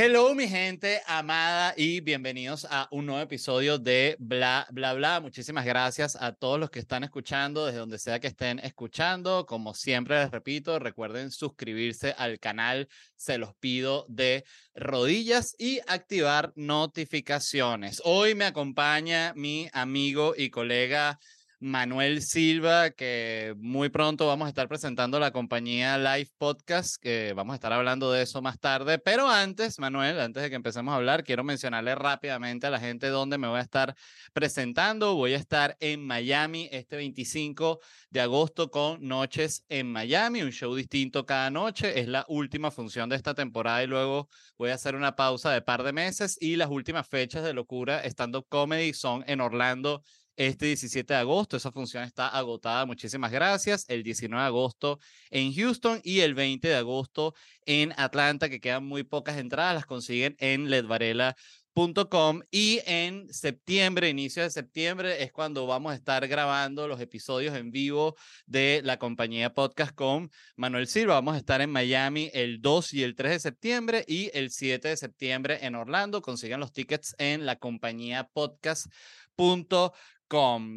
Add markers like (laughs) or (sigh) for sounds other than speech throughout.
Hello, mi gente amada, y bienvenidos a un nuevo episodio de Bla, Bla, Bla. Muchísimas gracias a todos los que están escuchando, desde donde sea que estén escuchando. Como siempre les repito, recuerden suscribirse al canal, se los pido de rodillas y activar notificaciones. Hoy me acompaña mi amigo y colega Manuel Silva, que muy pronto vamos a estar presentando la compañía Live Podcast, que vamos a estar hablando de eso más tarde. Pero antes, Manuel, antes de que empecemos a hablar, quiero mencionarle rápidamente a la gente dónde me voy a estar presentando. Voy a estar en Miami este 25 de agosto con Noches en Miami, un show distinto cada noche. Es la última función de esta temporada y luego voy a hacer una pausa de par de meses y las últimas fechas de locura stand-up comedy son en Orlando este 17 de agosto. Esa función está agotada. Muchísimas gracias. El 19 de agosto en Houston y el 20 de agosto en Atlanta, que quedan muy pocas entradas. Las consiguen en ledvarela.com y en septiembre, inicio de septiembre, es cuando vamos a estar grabando los episodios en vivo de la compañía Podcast con Manuel Silva. Vamos a estar en Miami el 2 y el 3 de septiembre y el 7 de septiembre en Orlando. Consigan los tickets en la compañía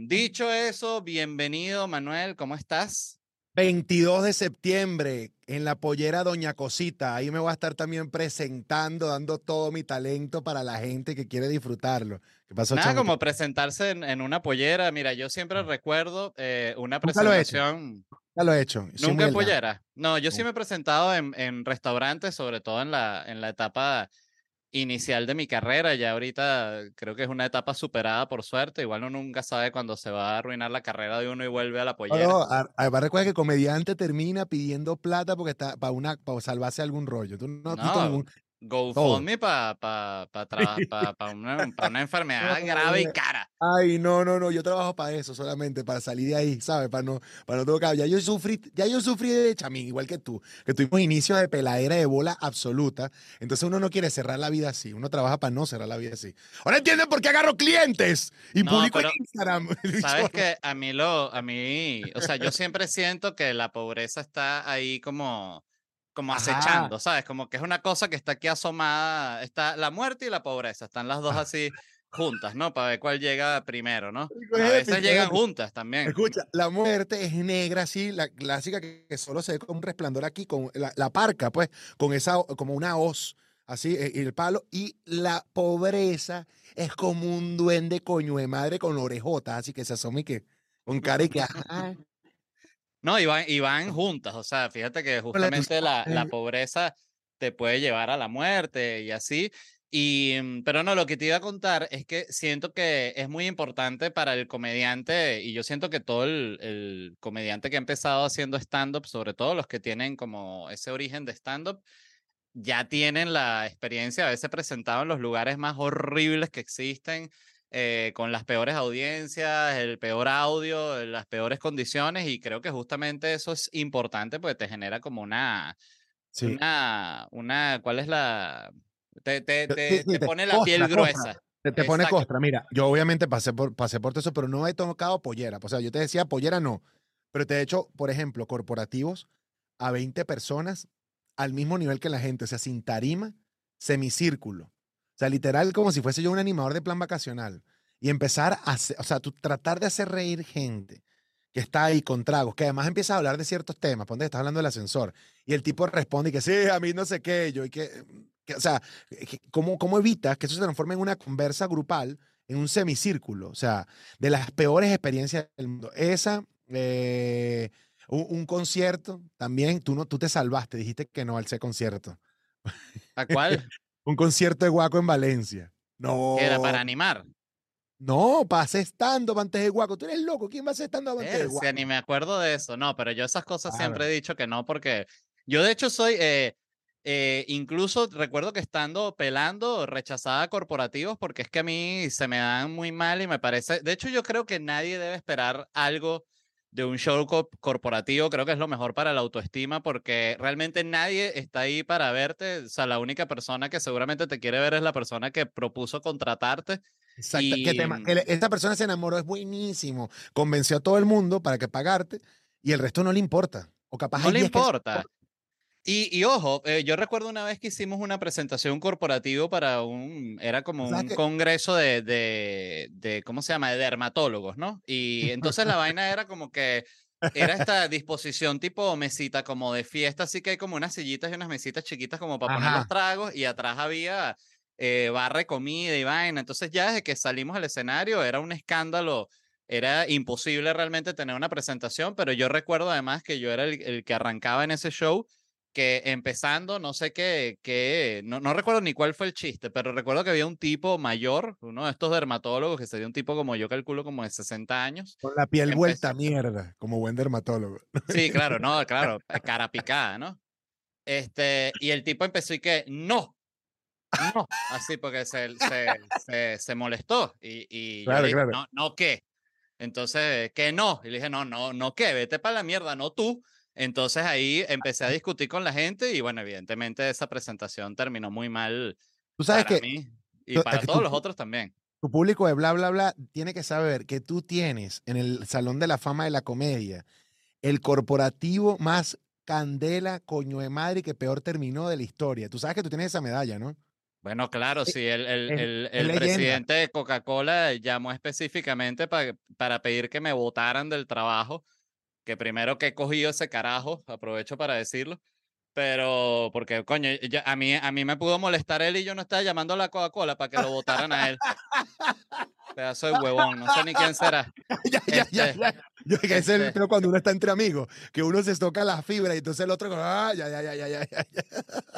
Dicho eso, bienvenido Manuel, ¿cómo estás? 22 de septiembre en la pollera Doña Cosita. Ahí me voy a estar también presentando, dando todo mi talento para la gente que quiere disfrutarlo. ¿Qué pasó, Nada como presentarse en, una pollera. Mira, yo siempre recuerdo eh, una presentación. Ya lo he hecho. Nunca en pollera. No, yo sí me he presentado en, en restaurantes, sobre todo en la, en la etapa inicial de mi carrera. Ya ahorita creo que es una etapa superada por suerte. Igual uno nunca sabe cuándo se va a arruinar la carrera de uno y vuelve a la pollera. No, además recuerda que el comediante termina pidiendo plata porque está para una para salvarse algún rollo. Tú no, no, GoFundMe para pa, pa, pa, (laughs) una, una, enfermedad grave y cara. Ay, no, no, no, yo trabajo para eso solamente, para salir de ahí, ¿sabes? Para no, para no tocar. Ya yo sufrí, ya yo sufrí de chamín, igual que tú, que tuvimos inicios de peladera de bola absoluta. Entonces uno no quiere cerrar la vida así, uno trabaja para no cerrar la vida así. Ahora entienden por qué agarro clientes y publico en Instagram. (laughs) Sabes que a mí lo, a mí, o sea, yo siempre siento que la pobreza está ahí como como acechando, ¿sabes? Como que es una cosa que está aquí asomada, está la muerte y la pobreza, están las dos así juntas, ¿no? Para ver cuál llega primero, ¿no? A veces llegan juntas también. Escucha, la muerte es negra, así, la clásica que, solo se ve con un resplandor aquí, con la, parca, pues, con esa, como una hoz, así, e, y el palo, y la pobreza es como un duende coño de madre con orejotas, así que se asoma y que, con cara y que, (laughs) no, y van, y van juntas, o sea, fíjate que justamente la, la pobreza te puede llevar a la muerte y así. Y, mm, pero no, lo que te iba a contar es que siento que es muy importante para el comediante, y yo siento que todo el, el comediante que ha empezado haciendo stand-up, sobre todo los que tienen como ese origen de stand-up, ya tienen la experiencia, a veces presentado en los lugares más horribles que existen, eh, con las peores audiencias, el peor audio, las peores condiciones y creo que justamente eso es importante porque te genera como una, una, una, ¿cuál es la? Te, te, te, te pone la piel gruesa. Te, pone costra. Mira, yo obviamente pasé por, pasé por eso, pero no he tocado pollera. O sea, yo te decía pollera no, pero te he hecho, por ejemplo, corporativos a 20 personas al mismo nivel que la gente, o sea, sin tarima, semicírculo sea, literal como si fuese yo un animador de plan vacacional. Y empezar a, o sea, tú tratar de hacer reír gente que está ahí con tragos, que además empieza a hablar de ciertos temas, ponte estás hablando del ascensor, y el tipo responde y que sí, a mí no sé qué, yo, y que, o sea, ¿cómo, ¿cómo evitas que eso se transforme en una conversa grupal, en un semicírculo? O sea, de las peores experiencias del mundo. Esa, eh, un, concierto, también, tú, no, tú te salvaste, dijiste que no al ese concierto. ¿A cuál? (laughs) un concierto de Guaco en Valencia. No. era para animar. No, para hacer stand antes de Guaco. Tú eres loco. ¿Quién va a hacer stand antes de Guaco? ni me acuerdo de eso. No, pero yo esas cosas siempre he dicho que no, porque yo de hecho soy. Eh, eh, incluso recuerdo que estando pelando rechazada corporativos porque es que a mí se me dan muy mal y me parece, de hecho yo creo que nadie debe esperar algo de un show corporativo, creo que es lo mejor para la autoestima porque realmente nadie está ahí para verte, o sea, la única persona que seguramente te quiere ver es la persona que propuso contratarte. Exacto. ¿Qué tema? Esta persona se enamoró, es buenísimo, convenció a todo el mundo para que pagarte y el resto no le importa. O capaz no le importa. Y, y ojo, eh, yo recuerdo una vez que hicimos una presentación corporativa para un, era como un congreso de, de, de, ¿cómo se llama? De dermatólogos, ¿no? Y entonces la vaina era como que era esta disposición tipo mesita como de fiesta, así que hay como unas sillitas y unas mesitas chiquitas como para poner los tragos y atrás había eh, barra de comida y vaina. Entonces ya desde que salimos al escenario era un escándalo era imposible realmente tener una presentación, pero yo recuerdo además que yo era el, el, que arrancaba en ese show que empezando, no sé qué, qué no, no, recuerdo ni cuál fue el chiste, pero recuerdo que había un tipo mayor, uno de estos dermatólogos, que sería un tipo como yo calculo como de 60 años. Con la piel vuelta a mierda, como buen dermatólogo. Sí, claro, (laughs) no, claro, cara picada, ¿no? Este, y el tipo empezó y que, no, no, así porque se, se, se, se molestó y, y claro, yo dije, claro. no, no, ¿qué? Entonces, que no, y le dije, no, no, no, ¿qué? Vete para la mierda, no tú. Entonces ahí empecé a discutir con la gente y bueno, evidentemente esa presentación terminó muy mal tú sabes para que, mí y para que todos tú, los otros también. Tu público de bla, bla, bla tiene que saber que tú tienes en el Salón de la Fama de la Comedia el corporativo más candela, coño de madre que peor terminó de la historia. Tú sabes que tú tienes esa medalla, ¿no? Bueno, claro, sí, el, el, el, el presidente de Coca-Cola llamó específicamente pa- para pedir que me votaran del trabajo, que primero que he cogido ese carajo, aprovecho para decirlo, pero porque, coño, ya- a, mí, a mí me pudo molestar él y yo no estaba llamando a la Coca-Cola para que lo votaran a él. (laughs) Pedazo de huevón, no sé ni quién será. ya, ya, ya, Este, ya. Yo, que es el este, pero cuando uno está entre amigos, que uno se toca la fibra y entonces el otro, ah, ya, ya, ya, ya, ya, ya.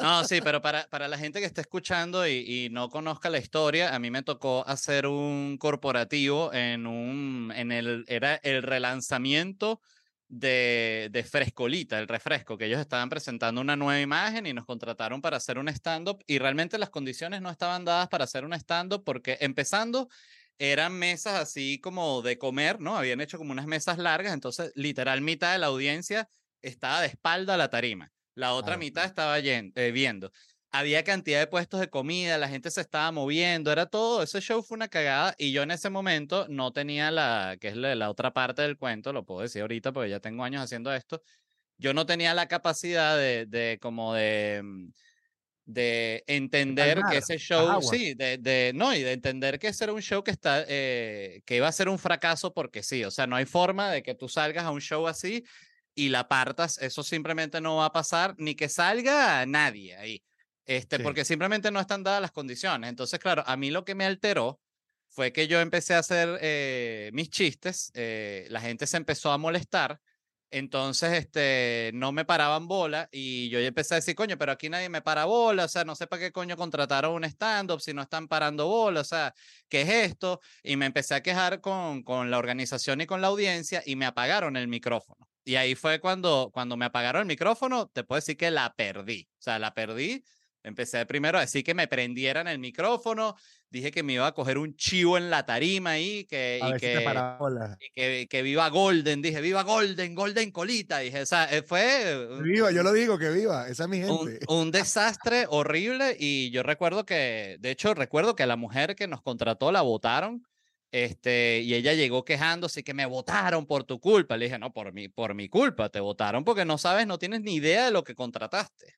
No, sí, pero para, para la gente que esté escuchando y, y no conozca la historia, a mí me tocó hacer un corporativo en un, en el, era el relanzamiento de, de Frescolita, el refresco, que ellos estaban presentando una nueva imagen y nos contrataron para hacer un stand-up y realmente las condiciones no estaban dadas para hacer un stand-up porque empezando eran mesas así como de comer, ¿no? Habían hecho como unas mesas largas, entonces literal mitad de la audiencia estaba de espalda a la tarima, la otra Claro, mitad estaba eh, viendo. Había cantidad de puestos de comida, la gente se estaba moviendo, era todo, ese show fue una cagada y yo en ese momento no tenía la, que es la, la otra parte del cuento, lo puedo decir ahorita porque ya tengo años haciendo esto, yo no tenía la capacidad de, de como de, mm, de De entender que calmar ese las show, sí, de, de, no, y de entender que ese era un show que está, eh, que iba a ser un fracaso porque sí, o sea, no hay forma de que tú salgas a un show así y la partas, eso simplemente no va a pasar, ni que salga nadie ahí, este, Sí. porque simplemente no están dadas las condiciones. Entonces, claro, a mí lo que me alteró fue que yo empecé a hacer eh, mis chistes, eh, la gente se empezó a molestar, entonces este, no me paraban bola y yo ya empecé a decir, coño, pero aquí nadie me para bola, o sea, no sé para qué coño contrataron un stand-up si no están parando bola, o sea, ¿qué es esto? Y me empecé a quejar con, con la organización y con la audiencia y me apagaron el micrófono. Y ahí fue cuando, cuando me apagaron el micrófono, te puedo decir que la perdí, o sea, la perdí. Empecé primero a decir que me prendieran el micrófono, dije que me iba a coger un chivo en la tarima ahí, que, y si que, bola. y que, que viva Golden, dije, viva Golden, Golden Colita, dije, o sea, eh, fue un- viva, yo lo digo, que viva. Esa es mi un, gente. un desastre horrible y yo recuerdo que, de hecho, recuerdo que la mujer que nos contrató la votaron, este, y ella llegó quejándose que me votaron por tu culpa. Le dije, no, por mi, por mi culpa, te votaron porque no sabes, no tienes ni idea de lo que contrataste.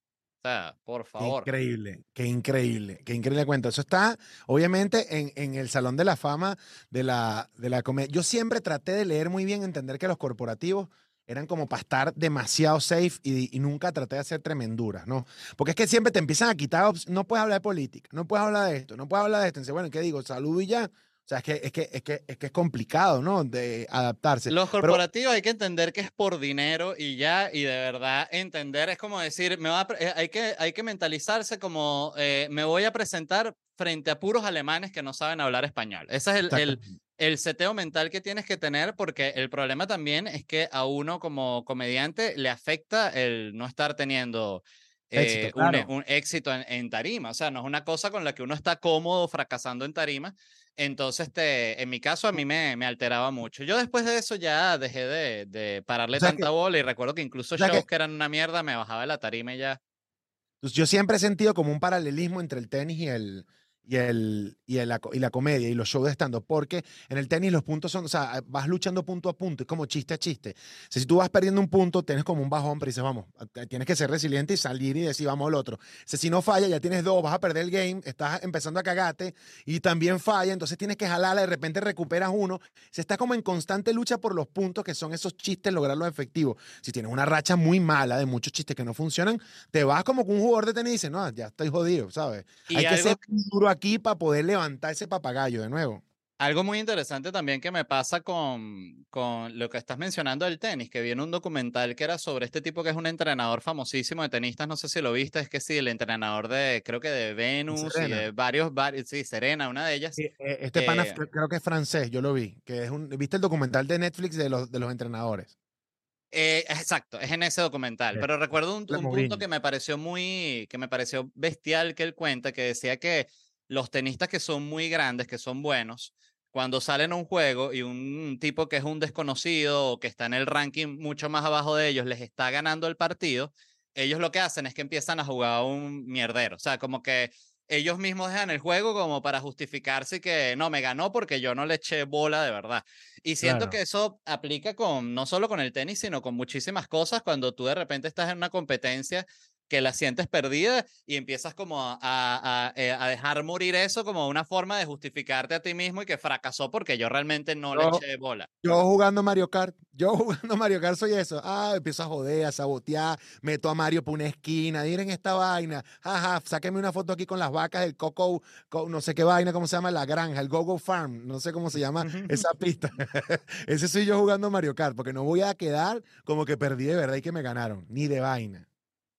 Sea, por Qué favor. increíble, qué increíble, qué increíble cuento. Eso está, obviamente, en, en el Salón de la Fama de la, de la comedia. Yo siempre traté de leer muy bien, entender que los corporativos eran como para estar demasiado safe y, y nunca traté de hacer tremenduras, ¿no? Porque es que siempre te empiezan a quitar, no puedes hablar de política, no puedes hablar de esto, no puedes hablar de esto. Entonces, bueno, ¿qué digo? Salud y ya. O sea, es que es, que, es, que, es que es complicado, ¿no? De adaptarse. Los Pero corporativos hay que entender que es por dinero y ya, y de verdad entender es como decir, me va a eh, hay, que, hay que mentalizarse como eh, me voy a presentar frente a puros alemanes que no saben hablar español. Ese es el, el, el seteo mental que tienes que tener porque el problema también es que a uno como comediante le afecta el no estar teniendo Éxito, eh, un, claro. un éxito en, en tarima. O sea, no es una cosa con la que uno está cómodo fracasando en tarima. Entonces, este, en mi caso, a mí me, me alteraba mucho. Yo después de eso ya dejé de, de pararle O sea que- tanta bola y recuerdo que incluso shows que- que eran una mierda me bajaba de la tarima y ya. Entonces, yo siempre he sentido como un paralelismo entre el tenis y el, y, el, y, el, y la comedia y los shows de stand-up, porque en el tenis los puntos son, o sea, vas luchando punto a punto, es como chiste a chiste. O sea, si tú vas perdiendo un punto, tienes como un bajón, pero dices, vamos, tienes que ser resiliente y salir y decir, vamos al otro. O sea, si no falla, ya tienes dos, vas a perder el game, estás empezando a cagarte y también falla, entonces tienes que jalarla, de repente recuperas uno. Se está como en constante lucha por los puntos, que son esos chistes, lograrlos efectivos. Si tienes una racha muy mala de muchos chistes que no funcionan, te vas como con un jugador de tenis y dices, no, ya estoy jodido, ¿sabes? Hay que ser duro aquí para poder levantar ese papagayo de nuevo. Algo muy interesante también que me pasa con, con lo que estás mencionando del tenis, que viene un documental que era sobre este tipo que es un entrenador famosísimo de tenistas, no sé si lo viste, es que sí, el entrenador de, creo que de Venus y de varios, varios, sí, Serena, una de ellas. E, este pana eh creo que es francés, yo lo vi, que es un, ¿viste el documental de Netflix de los, de los entrenadores? Eh, exacto, es en ese documental. Pero recuerdo un, un punto que me pareció muy, que me pareció bestial que él cuenta, que decía que los tenistas que son muy grandes, que son buenos, cuando salen a un juego y un tipo que es un desconocido o que está en el ranking mucho más abajo de ellos les está ganando el partido, ellos lo que hacen es que empiezan a jugar un mierdero. O sea, como que ellos mismos dejan el juego como para justificarse que no, me ganó porque yo no le eché bola de verdad. Y siento que eso aplica con, no solo con el tenis, sino con muchísimas cosas cuando tú de repente estás en una competencia que la sientes perdida y empiezas como a, a, eh, a, dejar morir eso como una forma de justificarte a ti mismo y que fracasó porque yo realmente no le eché bola. Yo jugando Mario Kart, yo (laughs) jugando Mario Kart soy eso. Ah, empiezo a joder, a sabotear, meto a Mario por una esquina, miren esta vaina, jaja, sáquenme una foto aquí con las vacas del Coco, no sé qué vaina, cómo se llama, la granja, el Gogo Farm, no sé cómo se llama esa pista. (laughs) Ese soy yo jugando Mario Kart, porque no voy a quedar como que perdí de verdad y que me ganaron, ni de vaina.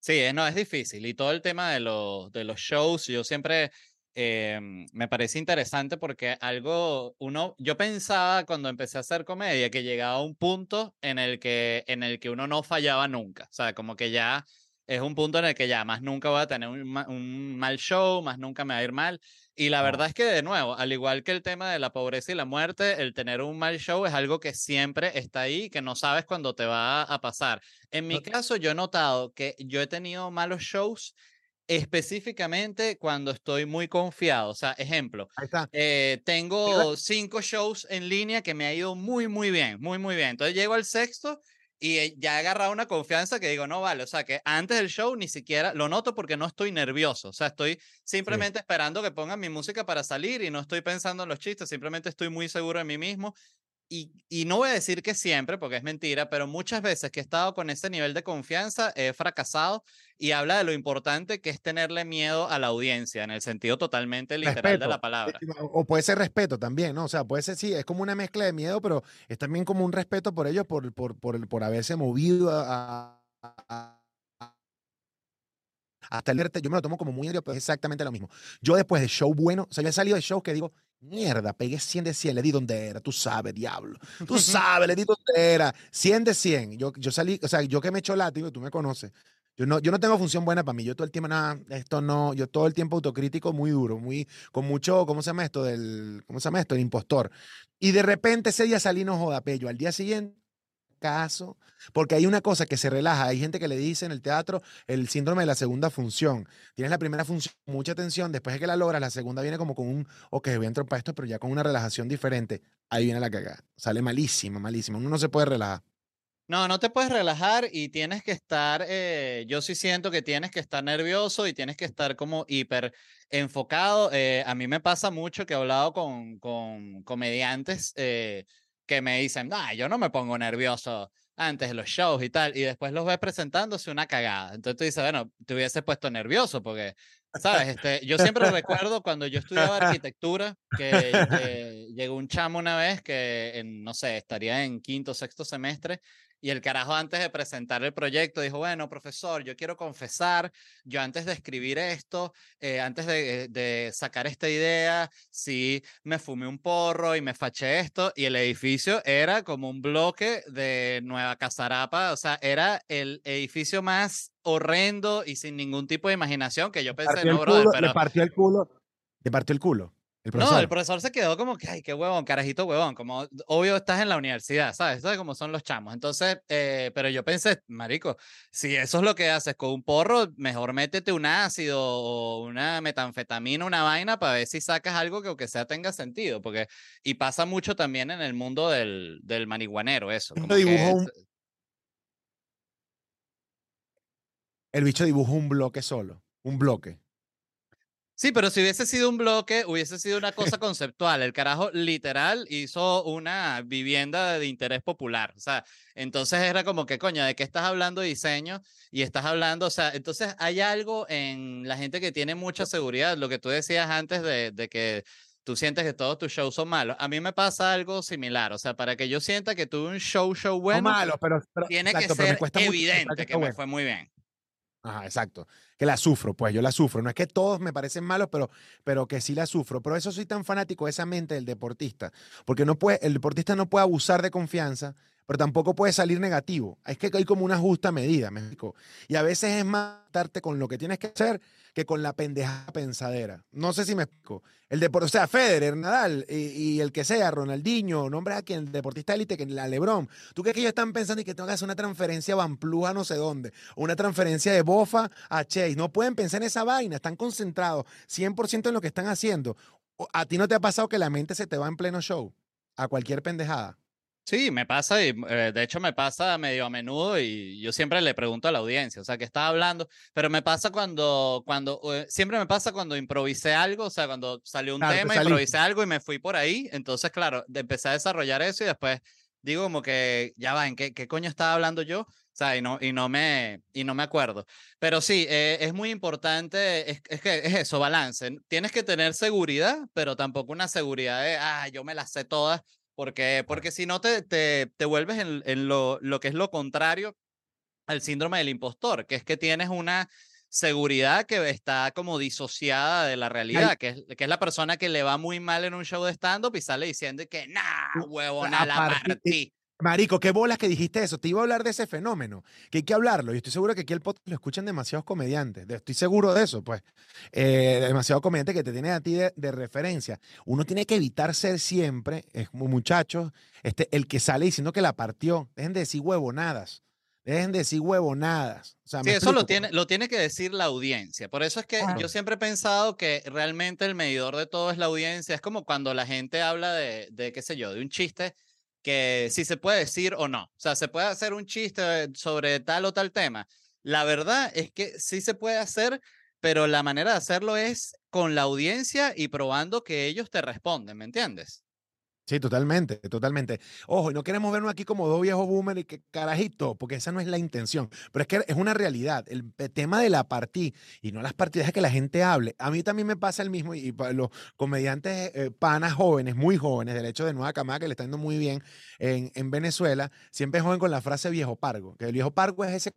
Sí, no, es difícil. Y todo el tema de los, de los shows, yo siempre em, me parece interesante porque algo, uno, yo pensaba cuando empecé a hacer comedia que llegaba a un punto en el que, en el que uno no fallaba nunca. O sea, como que ya es un punto en el que ya más nunca voy a tener un, un mal show, más nunca me va a ir mal. Y la verdad es que, de nuevo, al igual que el tema de la pobreza y la muerte, el tener un mal show es algo que siempre está ahí, que no sabes cuándo te va a pasar. En mi caso, yo he notado que yo he tenido malos shows específicamente cuando estoy muy confiado. O sea, ejemplo, eh, tengo cinco shows en línea que me ha ido muy, muy bien, muy, muy bien. Entonces llego al sexto y eh, ya he agarrado una confianza que digo, no vale, o sea, que antes del show ni siquiera lo noto porque no estoy nervioso, o sea, estoy simplemente esperando que pongan mi música para salir y no estoy pensando en los chistes, simplemente estoy muy seguro de mí mismo y, y, no voy a decir que siempre, porque es mentira, pero muchas veces que he estado con ese nivel de confianza he fracasado y habla de lo importante que es tenerle miedo a la audiencia, en el sentido totalmente literal de la palabra. O puede ser respeto también, ¿no? O sea, puede ser, sí, es como una mezcla de miedo, pero es también como un respeto por ellos, por, por, por, por haberse movido a, hasta el yo me lo tomo como muy serio, pero es exactamente lo mismo. Yo después de show bueno, o sea, yo he salido de show que digo, Mierda, pegué 100 de 100, le di donde era, tú sabes, diablo. Tú (laughs) sabes, le di donde era. 100 de 100. Yo, yo salí, o sea, yo que me echo látigo, tú me conoces. Yo no, yo no tengo función buena para mí. Yo todo el tiempo, nada, esto no, yo todo el tiempo autocrítico muy duro, muy, con mucho, ¿cómo se llama esto? Del, ¿Cómo se llama esto? El impostor. Y de repente ese día salí no joda, pello. Al día siguiente caso, porque hay una cosa que se relaja, hay gente que le dice en el teatro el síndrome de la segunda función. Tienes la primera función, mucha tensión, después de que la logras, la segunda viene como con un, ok, voy a entrar para esto, pero ya con una relajación diferente. Ahí viene la cagada. Sale malísima, malísima. Uno no se puede relajar. No, no te puedes relajar y tienes que estar, eh, yo sí siento que tienes que estar nervioso y tienes que estar como hiper enfocado. Eh, a mí me pasa mucho que he hablado con, con comediantes. Eh, que me dicen, ah, yo no me pongo nervioso antes de los shows y tal, y después los ves presentándose una cagada. Entonces tú dices, bueno, te hubiese puesto nervioso porque, ¿sabes? Este, yo siempre recuerdo cuando yo estudiaba arquitectura, que, llegó un chamo una vez que, no sé, estaría en quinto o sexto semestre y el carajo antes de presentar el proyecto dijo, bueno, profesor, yo quiero confesar, yo antes de escribir esto, eh, antes de, de, sacar esta idea, sí me fumé un porro y me faché esto, y el edificio era como un bloque de Nueva Casarapa, o sea, era el edificio más horrendo y sin ningún tipo de imaginación que yo pensé, no, brother, pero... Le partió el culo, le partió el culo. No, el profesor se quedó como que, ay, qué huevón, carajito huevón, como obvio estás en la universidad, ¿sabes? ¿Sabes cómo son los chamos? Entonces, eh, pero yo pensé, marico, si eso es lo que haces con un porro, mejor métete un ácido o una metanfetamina, una vaina, para ver si sacas algo que aunque sea tenga sentido, porque, y pasa mucho también en el mundo del, del marihuanero, eso. Como un... El bicho dibujó un bloque solo, un bloque. Sí, pero si hubiese sido un bloque, hubiese sido una cosa (laughs) conceptual. El carajo literal hizo una vivienda de interés popular. O sea, entonces era como que, coño, ¿de qué estás hablando de diseño? Y estás hablando, o sea, entonces hay algo en la gente que tiene mucha seguridad, lo que tú decías antes de, de que tú sientes que todos tus shows son malos. A mí me pasa algo similar, o sea, para que yo sienta que tuve un show, show bueno, malo, pero, tiene que ser evidente que me fue muy bien. Ajá, exacto. Que la sufro, pues yo la sufro. No es que todos me parecen malos, pero, pero que sí la sufro. Pero eso soy tan fanático de esa mente del deportista. Porque no puede, el deportista no puede abusar de confianza, pero tampoco puede salir negativo. Es que hay como una justa medida, me explico. Y a veces es matarte con lo que tienes que hacer que con la pendeja pensadera. No sé si me explico. El deporte, o sea, Federer, Nadal y, el que sea, Ronaldinho, nombre a quien, el deportista élite, que la Lebron. ¿Tú crees que ellos están pensando y que tengo que hacer una transferencia a Van a no sé dónde? Una transferencia de Bofa a Chase. No pueden pensar en esa vaina, están concentrados 100% en lo que están haciendo. ¿A ti no te ha pasado que la mente se te va en pleno show? A cualquier pendejada. Sí, me pasa y eh, de hecho me pasa medio a menudo y yo siempre le pregunto a la audiencia, o sea, que está hablando, pero me pasa cuando, cuando, eh, siempre me pasa cuando improvisé algo, o sea, cuando salió un tema, improvisé algo y me fui por ahí, entonces, claro, empecé a desarrollar eso y después digo como que, ya va, ¿en qué, qué coño estaba hablando yo? O sea, y no, y no, me, y no me acuerdo. Pero sí, eh, es muy importante, es, es, que es eso, balance. Tienes que tener seguridad, pero tampoco una seguridad de, ah, yo me las sé todas, porque, porque si no te, te, te vuelves en, en lo, lo, que es lo contrario al síndrome del impostor, que es que tienes una seguridad que está como disociada de la realidad, que es, que es la persona que le va muy mal en un show de stand-up y sale diciendo que, nah, huevona, la partí. Marico, qué bolas que dijiste eso. Te iba a hablar de ese fenómeno, que hay que hablarlo. Y estoy seguro que aquí el podcast lo escuchan demasiados comediantes. Estoy seguro de eso, pues. Eh, demasiados comediantes que te tienen a ti de, referencia. Uno tiene que evitar ser siempre, es como muchachos, este, el que sale diciendo que la partió. Dejen de decir huevonadas. Dejen de decir huevonadas. O sí, eso lo tiene, lo tiene que decir la audiencia. Por eso es que yo siempre he pensado que realmente el medidor de todo es la audiencia. Es como cuando la gente habla de, de qué sé yo, de un chiste que si se puede decir o no. O sea, se puede hacer un chiste sobre tal o tal tema. La verdad es que sí se puede hacer, pero la manera de hacerlo es con la audiencia y probando que ellos te responden, ¿me entiendes? Sí, totalmente, totalmente. Ojo, y no queremos vernos aquí como dos viejos boomers y que carajito, porque esa no es la intención. Pero es que es una realidad. El, tema de la partida y no las partidas es que la gente hable. A mí también me pasa el mismo y, los comediantes eh, panas jóvenes, muy jóvenes, del hecho de Nueva Camada, que le está yendo muy bien en, en Venezuela, siempre joven con la frase viejo pargo, que el viejo pargo es ese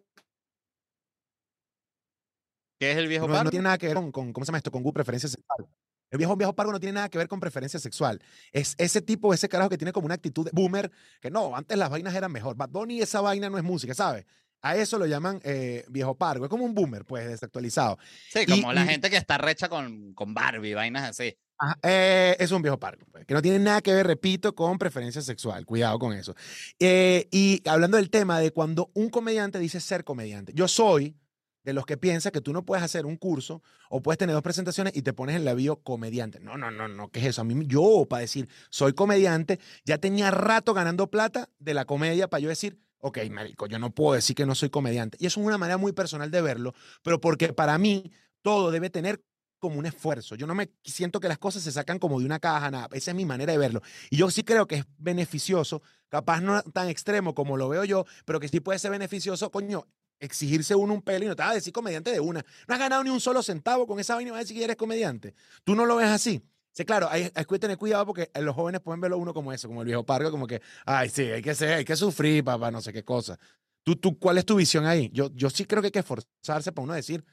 ¿Qué es el viejo pargo? No tiene nada que ver con, con, ¿cómo se llama esto? Con preferencia sexual. El viejo viejo pargo no tiene nada que ver con preferencia sexual. Es ese tipo, ese carajo que tiene como una actitud de boomer, que no, antes las vainas eran mejor. Bad Bunny, esa vaina no es música, ¿sabes? A eso lo llaman eh, viejo pargo. Es como un boomer, pues, desactualizado. Sí, como la gente que está recha con, con Barbie, vainas así. Eh, es un viejo pargo, pues, que no tiene nada que ver, repito, con preferencia sexual. Cuidado con eso. Eh, y hablando del tema de cuando un comediante dice ser comediante. Yo soy de los que piensa que tú no puedes hacer un curso o puedes tener dos presentaciones y te pones en la bio comediante. No, no, no, no, ¿qué es eso? A mí, yo, para decir, soy comediante, ya tenía rato ganando plata de la comedia para yo decir, ok, marico, yo no puedo decir que no soy comediante. Y eso es una manera muy personal de verlo, pero porque para mí todo debe tener como un esfuerzo. Yo no me siento que las cosas se sacan como de una caja, nada. Esa es mi manera de verlo. Y yo sí creo que es beneficioso, capaz no tan extremo como lo veo yo, pero que sí puede ser beneficioso, coño, exigirse uno un pelo y no te vas a decir comediante de una. No has ganado ni un solo centavo con esa vaina vas a decir que eres comediante. Tú no lo ves así. Sí, claro, hay, hay que tener cuidado porque los jóvenes pueden verlo uno como eso, como el viejo pargo, como que, ay, sí, hay que ser, hay que sufrir, papá, no sé qué cosa. ¿Tú, tú, ¿Cuál es tu visión ahí? Yo, yo sí creo que hay que esforzarse para uno decir,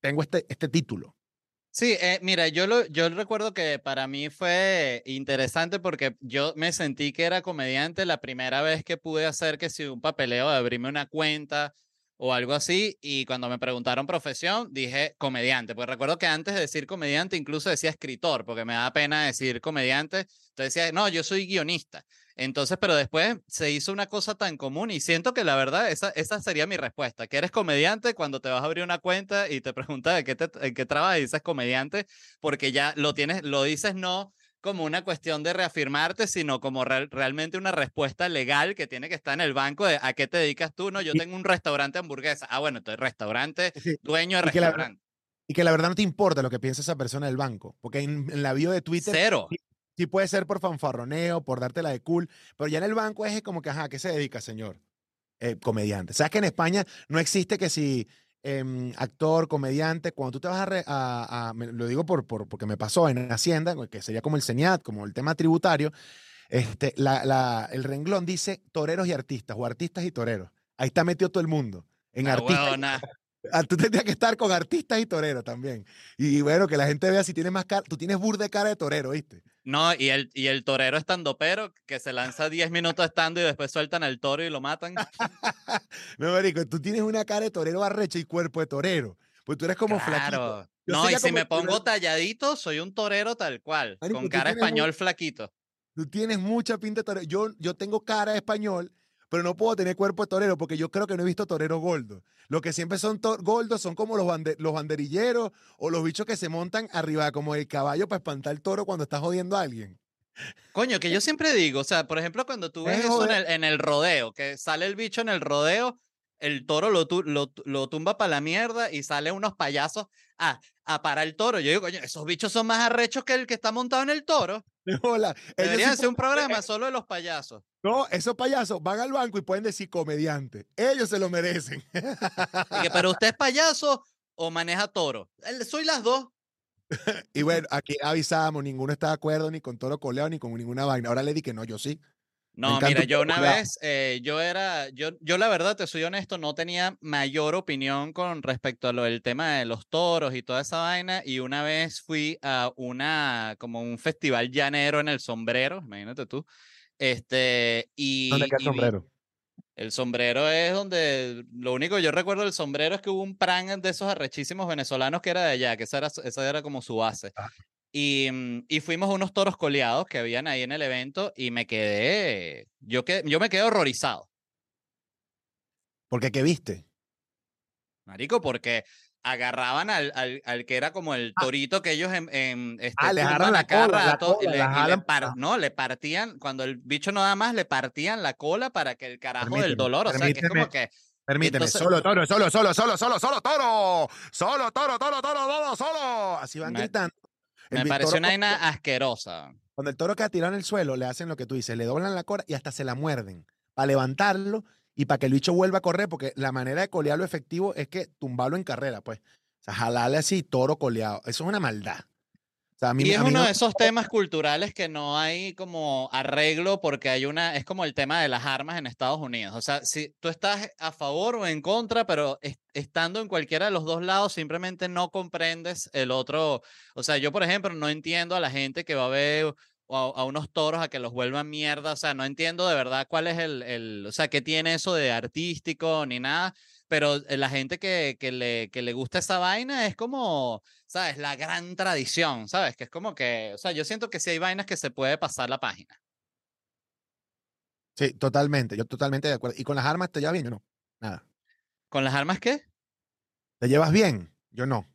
tengo este, este título. Sí, eh, mira, yo, lo, yo recuerdo que para mí fue interesante porque yo me sentí que era comediante la primera vez que pude hacer que si un papeleo de abrirme una cuenta o algo así. Y cuando me preguntaron profesión, dije comediante. Porque recuerdo que antes de decir comediante, incluso decía escritor, porque me da pena decir comediante. Entonces decía, no, yo soy guionista. Entonces, pero después se hizo una cosa tan común y siento que la verdad, esa, esa sería mi respuesta. Que eres comediante cuando te vas a abrir una cuenta y te preguntas de qué, te, en qué trabajas y dices comediante, porque ya lo tienes, lo dices no como una cuestión de reafirmarte, sino como realmente una respuesta legal que tiene que estar en el banco de a qué te dedicas tú. No, yo tengo un restaurante hamburguesa. Ah, bueno, entonces restaurante, dueño de restaurante. y que la verdad no te importa lo que piensa esa persona del banco, porque en, en la bio de Twitter... Cero. Sí, puede ser por fanfarroneo, por darte la de cool, pero ya en el banco es como que, ajá, ¿qué se dedica, señor? Eh, comediante. ¿Sabes que en España no existe que si Em, actor, comediante, cuando tú te vas a, lo digo por, por, porque me pasó en Hacienda, que sería como el CENIAT, como el tema tributario, este, la, el renglón dice toreros y artistas, o artistas y toreros. Ahí está metido todo el mundo. En artistas. (laughs) Ah, tú tendrías que estar con artistas y toreros también. Y, bueno, que la gente vea si tienes más cara. Tú tienes burde cara de torero, ¿viste? No, y el, y el torero estando pero, que se lanza 10 minutos estando y después sueltan al toro y lo matan. (laughs) no, marico, tú tienes una cara de torero arrecha y cuerpo de torero. Pues tú eres como claro. no, y si me pongo talladito, soy un torero tal cual, con cara español flaquito. Tú tienes mucha pinta de torero. Yo, yo tengo cara de español, pero no puedo tener cuerpo de torero porque yo creo que no he visto toreros gordos. Lo que siempre son gordos son como los, los banderilleros o los bichos que se montan arriba como el caballo para espantar el toro cuando estás jodiendo a alguien. Coño, que yo siempre digo, o sea, por ejemplo, cuando tú ves eso en el, rodeo, que sale el bicho en el rodeo, el toro lo, lo, lo tumba para la mierda y sale unos payasos a, a parar el toro. Yo digo, coño, esos bichos son más arrechos que el que está montado en el toro. (laughs) Hola. Debería hacer un programa solo de los payasos. No, esos payasos van al banco y pueden decir comediante. Ellos se lo merecen. pero usted es payaso o maneja toro. Soy las dos. (laughs) y bueno, aquí avisamos, ninguno está de acuerdo ni con toro coleado ni con ninguna vaina. Ahora le di que no, yo sí. No, mira, yo una vez, eh, yo era, yo, yo la verdad, te soy honesto, no tenía mayor opinión con respecto a lo del tema de los toros y toda esa vaina. Y una vez fui a una, como un festival llanero en el sombrero, imagínate tú. Este, y. ¿Dónde queda el sombrero? El sombrero es donde, lo único que yo recuerdo del sombrero es que hubo un prank de esos arrechísimos venezolanos que era de allá, que esa era, esa era como su base. Y, mm, y, fuimos unos toros coleados que habían ahí en el evento y me quedé, yo, yo me quedé horrorizado. ¿Por qué qué viste? Marico, porque agarraban al, al, al, que era como el ah. torito que ellos en, en este, ah, le la cola, le, no, le partían, cuando el bicho no da más, le partían la cola para que el carajo del dolor, o sea, que es como que... Permíteme, solo toro, solo, solo, solo, solo, solo toro, solo toro, toro, toro, toro, solo. Así van gritando. Me pareció una vaina asquerosa. Cuando el toro queda tirado en el suelo, le hacen lo que tú dices, le doblan la cola y hasta se la muerden para levantarlo y para que el bicho vuelva a correr, porque la manera de colearlo efectivo es que tumbarlo en carrera, pues. O sea, jalarle así, toro coleado. Eso es una maldad. Y es uno de esos temas culturales que no hay como arreglo porque hay una, es como el tema de las armas en Estados Unidos. O sea, si tú estás a favor o en contra, pero estando en cualquiera de los dos lados, simplemente no comprendes el otro. O sea, yo, por ejemplo, no entiendo a la gente que va a ver a, unos toros a que los vuelvan mierda. O sea, no entiendo de verdad cuál es el, el, o sea, qué tiene eso de artístico ni nada. Pero eh, la gente que, que, le, que le gusta esa vaina es como, ¿sabes? La gran tradición, ¿sabes? Que es como que, o sea, yo siento que si hay vainas que se puede pasar la página. Sí, totalmente, yo totalmente de acuerdo. ¿Y con las armas te llevas bien? Yo no, nada. ¿Con las armas qué? ¿Te llevas bien? Yo no.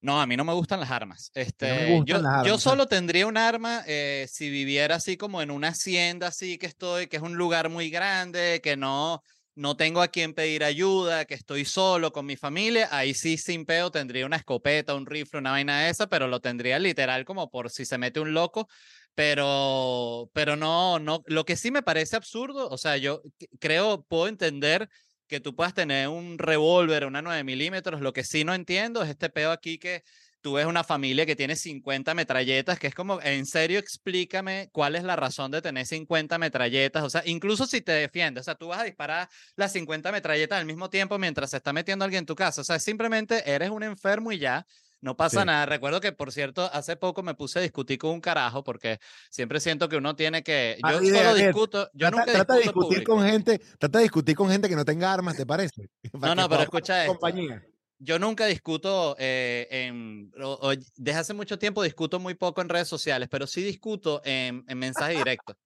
No, a mí no me gustan las armas. Este, yo, yo, solo tendría un arma eh, si viviera así como en una hacienda, así que estoy, que es un lugar muy grande, que no, no tengo a quien pedir ayuda, que estoy solo con mi familia. Ahí sí, sin peo, tendría una escopeta, un rifle, una vaina de esa, pero lo tendría literal como por si se mete un loco. Pero, pero no, no. Lo que sí me parece absurdo, o sea, yo creo, puedo entender que tú puedas tener un revólver, una 9 milímetros. Lo que sí no entiendo es este pedo aquí que tú ves una familia que tiene 50 metralletas, que es como, en serio, explícame cuál es la razón de tener 50 metralletas. O sea, incluso si te defiendes, o sea, tú vas a disparar las 50 metralletas al mismo tiempo mientras se está metiendo alguien en tu casa. O sea, simplemente eres un enfermo y ya. No pasa nada. Recuerdo que, por cierto, hace poco me puse a discutir con un carajo porque siempre siento que uno tiene que. Yo solo discuto. Yo trata, nunca trata de discutir con gente. Trata de discutir con gente que no tenga armas, ¿te parece? (laughs) no, no, pero escucha esto. Compañía. Yo nunca discuto eh, en, desde hace mucho tiempo discuto muy poco en redes sociales, pero sí discuto en, en mensaje directo.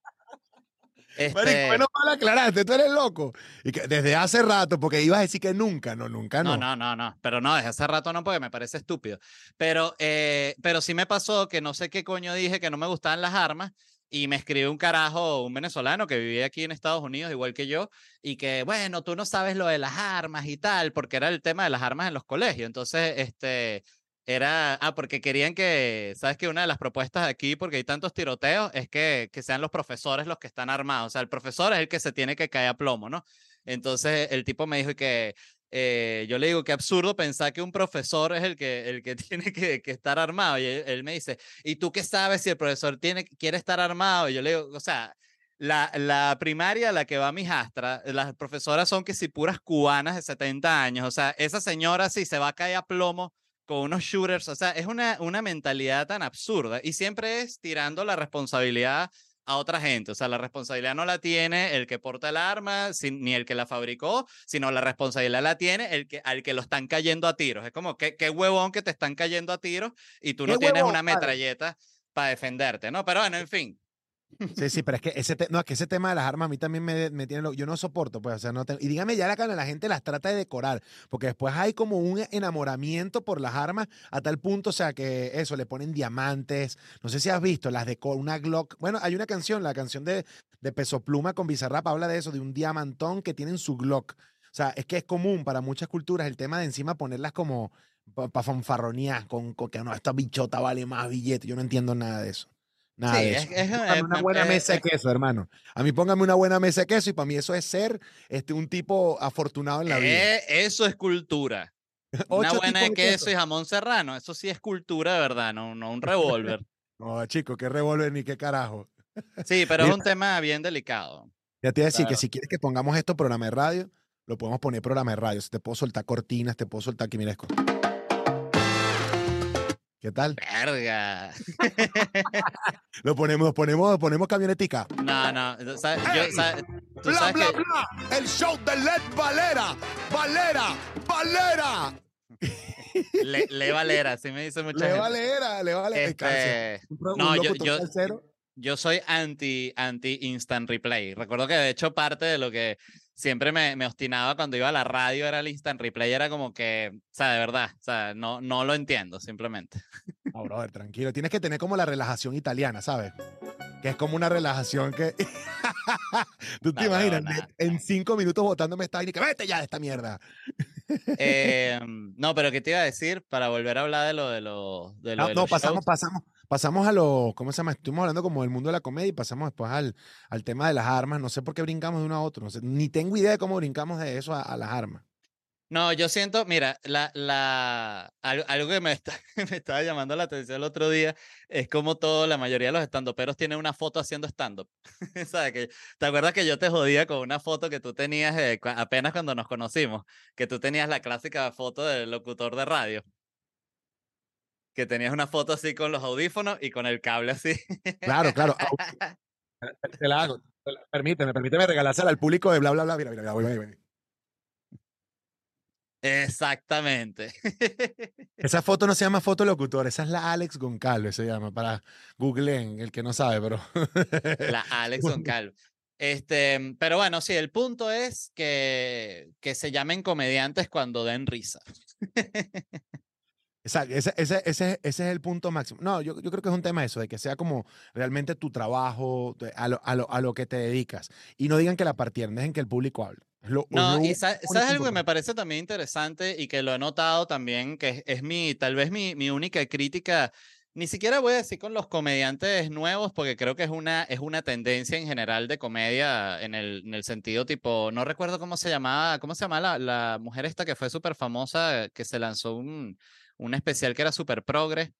Este... bueno, mal aclaraste, tú eres loco. Y que desde hace rato, porque ibas a decir que nunca, no, nunca no. No, no, no, no. Pero no, desde hace rato no, porque me parece estúpido. Pero, eh, pero sí me pasó que no sé qué coño dije que no me gustaban las armas. Y me escribió un carajo, un venezolano que vivía aquí en Estados Unidos, igual que yo, y que, bueno, tú no sabes lo de las armas y tal, porque era el tema de las armas en los colegios. Entonces, este, era, ah, porque querían que, sabes que una de las propuestas aquí, porque hay tantos tiroteos, es que, que sean los profesores los que están armados. O sea, el profesor es el que se tiene que caer a plomo, ¿no? Entonces el tipo me dijo que eh, yo le digo que absurdo pensar que un profesor es el que, el que (laughs) tiene que, estar armado. Y él, me dice, ¿y tú qué sabes si el profesor tiene, quiere estar armado? Y yo le digo, o sea, la, la primaria, la que va a mi jastra, las profesoras son que si puras cubanas de 70 años. O sea, esa señora sí se va a caer a plomo con unos shooters, o sea, es una, una mentalidad tan absurda y siempre es tirando la responsabilidad a otra gente, o sea, la responsabilidad no la tiene el que porta el arma, ni el que la fabricó, sino la responsabilidad la tiene el que, al que lo están cayendo a tiros. Es como, qué, qué huevón que te están cayendo a tiros y tú no tienes una metralleta para defenderte, ¿no? Pero bueno, en fin, Sí, sí, pero es que ese, no, que ese tema de las armas a mí también me, me tiene. Yo no soporto, pues, o sea, no y dígame ya la, la gente las trata de decorar, porque después hay como un enamoramiento por las armas a tal punto, o sea, que eso, le ponen diamantes. No sé si has visto las de una Glock. Bueno, hay una canción, la canción de, de con Bizarrap habla de eso, de un diamantón que tienen su Glock. O sea, es que es común para muchas culturas el tema de encima ponerlas como para pa con, con que no, esta bichota vale más billete. Yo no entiendo nada de eso. Nada de eso. Es, una buena mesa de queso, hermano. A mí póngame una buena mesa de queso y para mí eso es ser este, un tipo afortunado en la vida. Eh, eso es cultura. (laughs) una buena de queso, y jamón serrano. Eso sí es cultura de verdad, no, no un revólver. (laughs) no, chico, qué revólver ni qué carajo. sí, pero es un tema bien delicado. Ya te iba a decir que si quieres que pongamos esto programa de radio, lo podemos poner programa de radio. Si te puedo soltar cortinas, te puedo soltar aquí, mira esto. ¿Qué tal? Verga. (laughs) lo ponemos, ponemos, ponemos camionetica. No, no. yo, ¿tú bla, bla, bla. El show de Led Valera. Valera. Valera. Le, Valera, así me dice mucha le Valera, le Valera. Este, no, yo, yo, yo soy anti, anti instant replay. Recuerdo que de hecho parte de lo que siempre me, me, obstinaba cuando iba a la radio, era el instant replay, era como que, o sea, de verdad, o sea, no, no lo entiendo, simplemente. No, brother, tranquilo. Tienes que tener como la relajación italiana, ¿sabes? Que es como una relajación que. (laughs) Tú te imaginas, en cinco minutos votándome esta y que vete ya de esta mierda. Eh, no, pero ¿qué te iba a decir para volver a hablar de lo de, lo, de, no, no pasamos, pasamos, pasamos a lo, ¿cómo se llama? Estuvimos hablando como del mundo de la comedia y pasamos después al, al tema de las armas. No sé por qué brincamos de uno a otro. No sé, ni tengo idea de cómo brincamos de eso a, las armas. No, yo siento, mira, la, la, algo, que me, está, (laughs) me estaba llamando la atención el otro día es como todo, la mayoría de los estandoperos tienen una foto haciendo stand-up. (laughs) ¿Sabes? Que, ¿Te acuerdas que yo te jodía con una foto que tú tenías apenas cuando nos conocimos? Que tú tenías la clásica foto del locutor de radio que tenías una foto así con los audífonos y con el cable así. Claro, claro. (laughs) Te la hago. Permíteme, permíteme regalársela al público de bla, bla, bla. Mira, mira, voy, voy, voy. Exactamente. (laughs) Esa foto no se llama foto locutor, esa es la Alex Goncalves, se llama, para Google, el que no sabe, pero. La (laughs) Alex Goncalves. Este, pero bueno, sí, el punto es que, que se llamen comediantes cuando den risa. (laughs) Exacto, ese, ese, ese, ese, es el punto máximo. No, yo, yo, creo que es un tema eso, de que sea como realmente tu trabajo, a lo, a lo, a lo que te dedicas. Y no digan que la partieron, dejen que el público hable. No, y sabes, algo que me parece también interesante y que lo he notado también, que es, mi, tal vez mi, mi única crítica ni siquiera voy a decir con los comediantes nuevos, porque creo que es una, es una tendencia en general de comedia en el, en el sentido tipo, no recuerdo cómo se llamaba, ¿cómo se llama la, la mujer esta que fue súper famosa, que se lanzó un, un especial que era súper progre.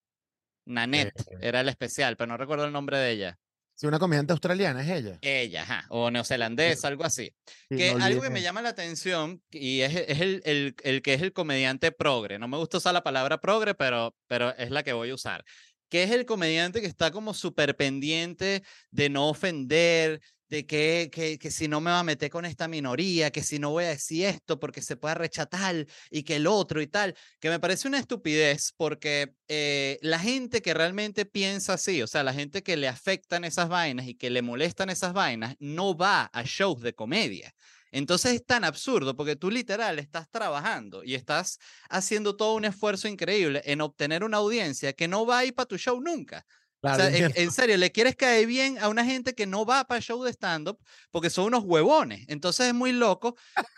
Nanette eh, era el especial, pero no recuerdo el nombre de ella. Sí, una comediante australiana es ella. Ella, ajá, o neozelandesa, algo así. que algo que me llama la atención y es, es el, el, el, que es el comediante progre. No me gusta usar la palabra progre, pero, pero es la que voy a usar. Que es el comediante que está como súper pendiente de no ofender, de que, que, que, si no me va a meter con esta minoría, que si no voy a decir esto porque se puede rechazar y que el otro y tal, que me parece una estupidez porque eh, la gente que realmente piensa así, o sea, la gente que le afectan esas vainas y que le molestan esas vainas, no va a shows de comedia. Entonces es tan absurdo porque tú literal estás trabajando y estás haciendo todo un esfuerzo increíble en obtener una audiencia que no va a ir para tu show nunca o sea, en, serio, le quieres caer bien a una gente que no va para el show de stand-up porque son unos huevones. Entonces es muy loco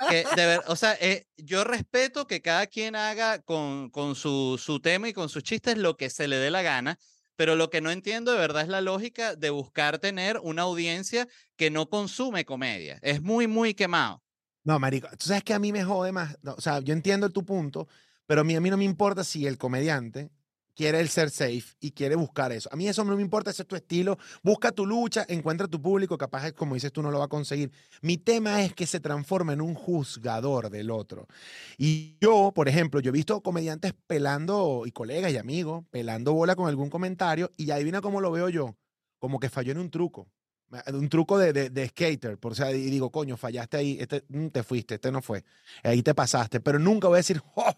que, de ver, o sea, eh, yo respeto que cada quien haga con, con su, su tema y con sus chistes lo que se le dé la gana, pero lo que no entiendo de verdad es la lógica de buscar tener una audiencia que no consume comedia. Es muy, muy quemado. No, marico, tú sabes que a mí me jode más, o sea, yo entiendo tu punto, pero a mí, a mí no me importa si el comediante quiere el ser safe y quiere buscar eso. A mí eso no me importa, ese es tu estilo. Busca tu lucha, encuentra tu público, capaz, como dices tú, no lo va a conseguir. Mi tema es que se transforma en un juzgador del otro. Y yo, por ejemplo, yo he visto comediantes pelando, y colegas y amigos, pelando bola con algún comentario, y ahí viene como lo veo yo, como que falló en un truco. Un truco de, de, skater, por, sea, y digo, coño, fallaste ahí, este, mm, te fuiste, este no fue, ahí te pasaste, pero nunca voy a decir, ¡oh!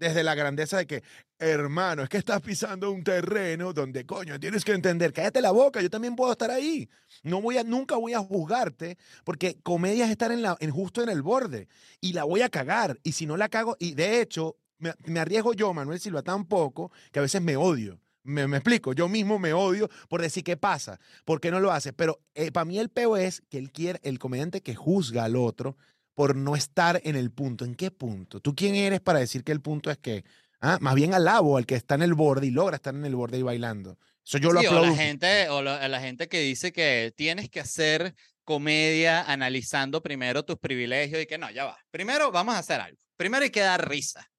Desde la grandeza de que, hermano, es que estás pisando un terreno donde, coño, tienes que entender, cállate la boca, yo también puedo estar ahí. No voy a, nunca voy a juzgarte, porque comedia es estar en justo en el borde, y la voy a cagar, y si no la cago, y de hecho, me, arriesgo yo, Manuel Silva, poco, que a veces me odio. Me, explico, yo mismo me odio por decir qué pasa, por qué no lo hace. Pero eh, para mí el peo es que él quiere, el comediante que juzga al otro, por no estar en el punto. ¿En qué punto? ¿Tú quién eres para decir que el punto es que? Ah, más bien alabo al que está en el borde y logra estar en el borde y bailando. Eso yo lo aplaudo. O la gente, o la gente que dice que tienes que hacer comedia analizando primero tus privilegios y que no, ya va. Primero vamos a hacer algo. Primero hay que dar risa.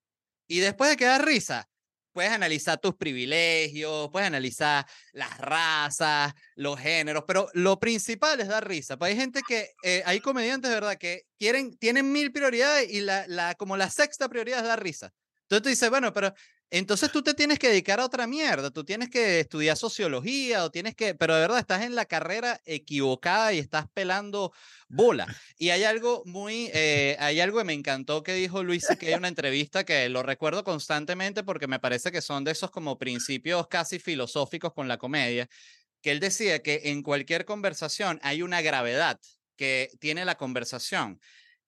Y después de que dar risa, puedes analizar tus privilegios, puedes analizar las razas, los géneros, pero lo principal es dar risa. Pues hay gente que, eh, hay comediantes, ¿verdad?, que quieren, tienen mil prioridades y la, la, como la sexta prioridad es dar risa. Entonces tú dices, bueno, pero entonces tú te tienes que dedicar a otra mierda, tú tienes que estudiar sociología o tienes que, pero de verdad estás en la carrera equivocada y estás pelando bola. Y hay algo muy, eh, hay algo que me encantó que dijo Luis, que hay una entrevista que lo recuerdo constantemente porque me parece que son de esos como principios casi filosóficos con la comedia, que él decía que en cualquier conversación hay una gravedad que tiene la conversación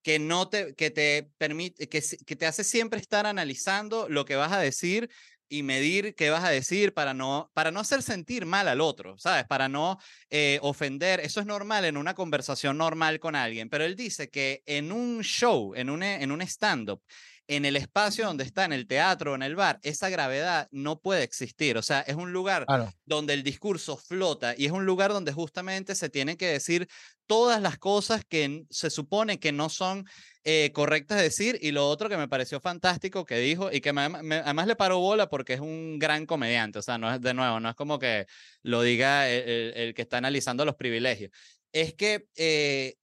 que no te, que te permite, que, que te hace siempre estar analizando lo que vas a decir y medir qué vas a decir para no, para no hacer sentir mal al otro, ¿sabes? Para no eh, ofender. Eso es normal en una conversación normal con alguien, pero él dice que en un show, en un, en un stand-up, en el espacio donde está, en el teatro, en el bar, esa gravedad no puede existir. O sea, es un lugar donde el discurso flota y es un lugar donde justamente se tienen que decir todas las cosas que se supone que no son eh, correctas de decir. Y lo otro que me pareció fantástico que dijo y que además le paró bola porque es un gran comediante. O sea, no es de nuevo, no es como que lo diga el, que está analizando los privilegios. Es que eh,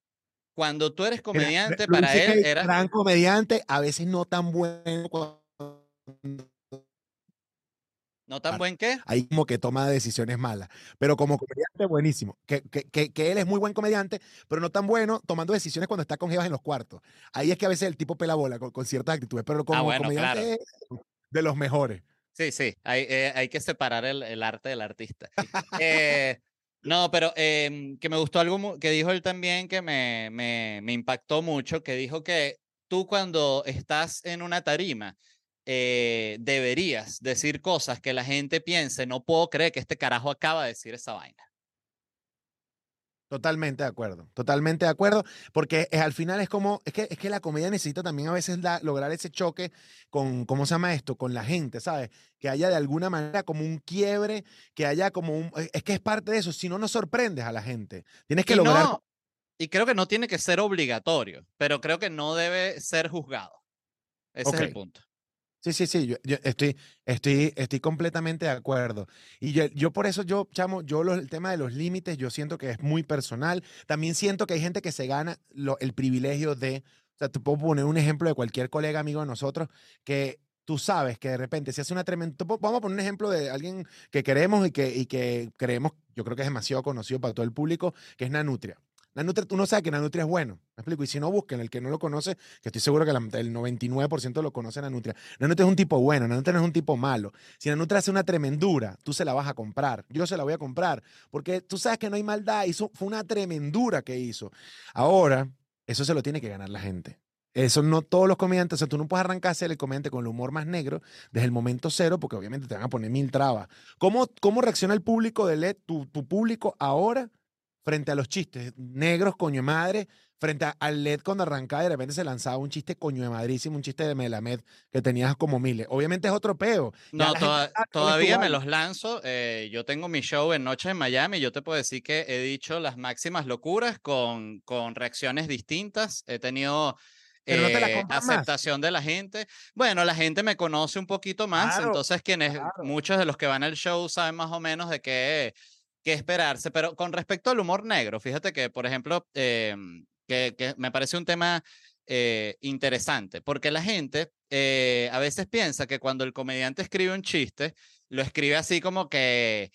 cuando tú eres comediante, para él era. Gran comediante, a veces no tan bueno. ¿No tan buen qué? Ahí como que toma decisiones malas. Pero como comediante, buenísimo. Que, que, que, él es muy buen comediante, pero no tan bueno tomando decisiones cuando está con jevas en los cuartos. Ahí es que a veces el tipo pela bola con, ciertas actitudes, pero como ah, comediante de los mejores. Sí, sí, hay, eh, hay que separar el, el, arte del artista. eh, no, pero em, que me gustó algo que dijo él también que me, me, me, impactó mucho, que dijo que tú cuando estás en una tarima eh, deberías decir cosas que la gente piense, no puedo creer que este carajo acaba de decir esa vaina. Totalmente de acuerdo, totalmente de acuerdo, porque es, al final es como, es que, es que la comedia necesita también a veces lograr ese choque con, ¿cómo se llama esto? Con la gente, ¿sabes? Que haya de alguna manera como un quiebre, que haya como un, es que es parte de eso, si no, no sorprendes a la gente. Tienes que lograr... y creo que no tiene que ser obligatorio, pero creo que no debe ser juzgado. Ese es el punto. Sí, sí, sí, yo, estoy, estoy, estoy completamente de acuerdo. Y yo, yo por eso, yo, chamo, yo el tema de los límites, yo siento que es muy personal. También siento que hay gente que se gana el privilegio de, o sea, te puedo poner un ejemplo de cualquier colega amigo de nosotros que tú sabes que de repente se hace una tremenda, vamos a poner un ejemplo de alguien que queremos y que, y que creemos, yo creo que es demasiado conocido para todo el público, que es Nanutria. Nanutria, tú no sabes que Nanutria es bueno. ¿Me explico? Y si no, busquen el que no lo conoce, que estoy seguro que el 99% lo conoce Nanutria. Nanutria es un tipo bueno, Nanutria no es un tipo malo. Si Nanutria hace una tremendura, tú se la vas a comprar. Yo se la voy a comprar. Porque tú sabes que no hay maldad. Hizo, fue una tremendura que hizo. Ahora, eso se lo tiene que ganar la gente. Eso no todos los comediantes, o sea, tú no puedes arrancar a ser el comediante con el humor más negro desde el momento cero, porque obviamente te van a poner mil trabas. ¿Cómo, cómo reacciona el público de LED, tu, tu público ahora frente a los chistes negros, coño de madre, frente al LED cuando arrancaba y de repente se lanzaba un chiste coño de madrísimo, un chiste de Melamed que tenías como miles. Obviamente es otro peo. No, todavía me los lanzo. Eh, yo tengo mi show en Noche en Miami yo te puedo decir que he dicho las máximas locuras con, con reacciones distintas. He tenido eh, aceptación de la gente. Bueno, la gente me conoce un poquito más, entonces quienes, muchos de los que van al show saben más o menos de qué, qué esperarse, pero con respecto al humor negro, fíjate que, por ejemplo, em, que, que, me parece un tema eh, interesante, porque la gente eh, a veces piensa que cuando el comediante escribe un chiste, lo escribe así como que,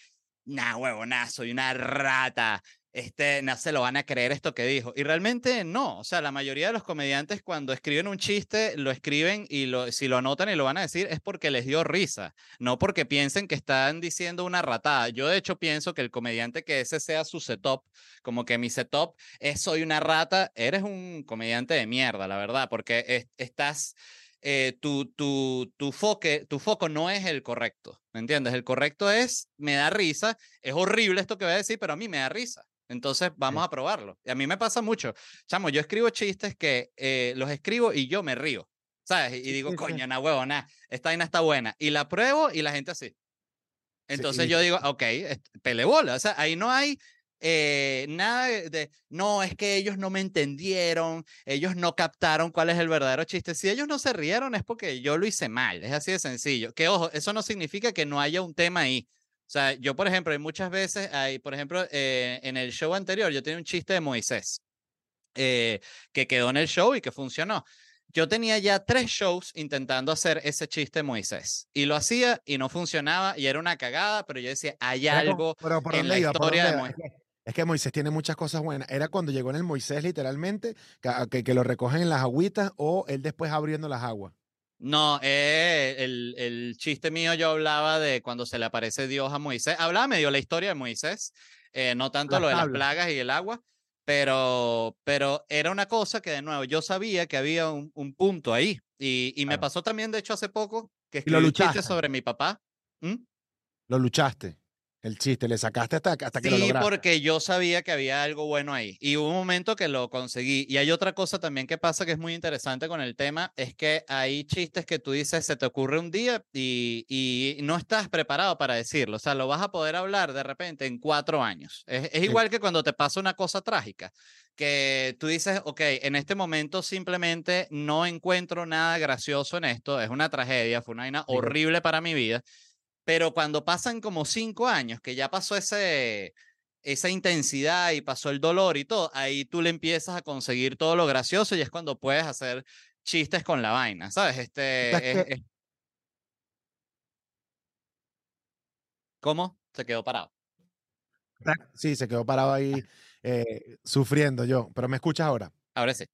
nah, huevonazo, soy una rata, este, no se lo van a creer esto que dijo. Y realmente no, o sea, la mayoría de los comediantes cuando escriben un chiste, lo escriben y lo, si lo anotan y lo van a decir es porque les dio risa, no porque piensen que están diciendo una ratada. Yo de hecho pienso que el comediante que ese sea su setup, como que mi setup es soy una rata, eres un comediante de mierda, la verdad, porque estás... Eh, tu, tu, tu, foque, tu foco no es el correcto, ¿me entiendes? El correcto es, me da risa, es horrible esto que voy a decir, pero a mí me da risa. Entonces vamos a probarlo. Y a mí me pasa mucho. Chamo, yo escribo chistes que eh, los escribo y yo me río. ¿Sabes? Y, digo, coño, na huevo, na, esta vaina está buena. Y la pruebo y la gente así. Entonces yo digo, ok, pelebola. O sea, ahí no hay eh, nada de, no, es que ellos no me entendieron, ellos no captaron cuál es el verdadero chiste. Si ellos no se rieron es porque yo lo hice mal, es así de sencillo. Que ojo, eso no significa que no haya un tema ahí. O sea, yo, por ejemplo, hay muchas veces, hay, por ejemplo, eh, en el show anterior, yo tenía un chiste de Moisés eh, que quedó en el show y que funcionó. Yo tenía ya tres shows intentando hacer ese chiste de Moisés y lo hacía y no funcionaba y era una cagada, pero yo decía, hay algo en la historia de Moisés. Es que Moisés tiene muchas cosas buenas. Era cuando llegó en el Moisés, literalmente, que, que, lo recogen en las agüitas o él después abriendo las aguas. No, eh, el, el, chiste mío yo hablaba de cuando se le aparece Dios a Moisés. Hablaba medio la historia de Moisés, eh, no tanto lo de las plagas y el agua, pero, pero era una cosa que de nuevo yo sabía que había un, un punto ahí. Y, y me pasó también, de hecho, hace poco que escribí un chiste sobre mi papá. ¿Mm? Lo luchaste. El chiste, le sacaste hasta, hasta que lo lograste. Sí, porque yo sabía que había algo bueno ahí. Y hubo un momento que lo conseguí. Y hay otra cosa también que pasa que es muy interesante con el tema, es que hay chistes que tú dices, se te ocurre un día y, y no estás preparado para decirlo. O sea, lo vas a poder hablar de repente en cuatro años. Es, es igual que cuando te pasa una cosa trágica, que tú dices, ok, en este momento simplemente no encuentro nada gracioso en esto, es una tragedia, fue una vaina horrible para mi vida pero cuando pasan como cinco años, que ya pasó ese, esa intensidad y pasó el dolor y todo, ahí tú le empiezas a conseguir todo lo gracioso y es cuando puedes hacer chistes con la vaina, ¿sabes? Este, ¿Cómo? Se quedó parado. Sí, se quedó parado ahí (laughs) eh, sufriendo yo, pero me escuchas ahora. Ahora sí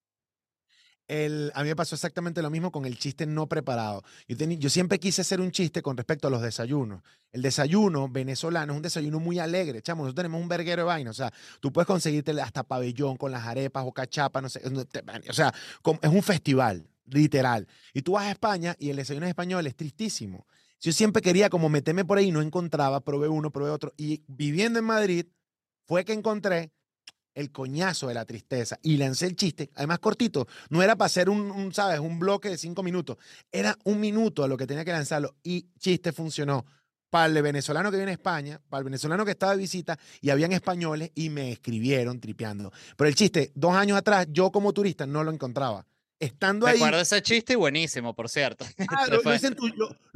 a mí me pasó exactamente lo mismo con el chiste no preparado. Yo, siempre quise hacer un chiste con respecto a los desayunos. El desayuno venezolano es un desayuno muy alegre, chamo. Nosotros tenemos un verguero de vaina. O sea, tú puedes conseguirte hasta pabellón con las arepas o cachapa, no sé. O sea, es un festival, literal. Y tú vas a España y el desayuno español es tristísimo. Yo siempre quería como meterme por ahí, no encontraba, probé uno, probé otro. Y viviendo en Madrid, fue que encontré el coñazo de la tristeza y lancé el chiste, además cortito, no era para hacer un, ¿sabes? Un bloque de cinco minutos, era un minuto a lo que tenía que lanzarlo y chiste funcionó. Para el venezolano que viene a España, para el venezolano que estaba de visita y habían españoles y me escribieron tripeando. Pero el chiste, dos años atrás, yo como turista no lo encontraba estando ahí. Recuerdo ese chiste buenísimo, por cierto. (laughs) Ah, lo,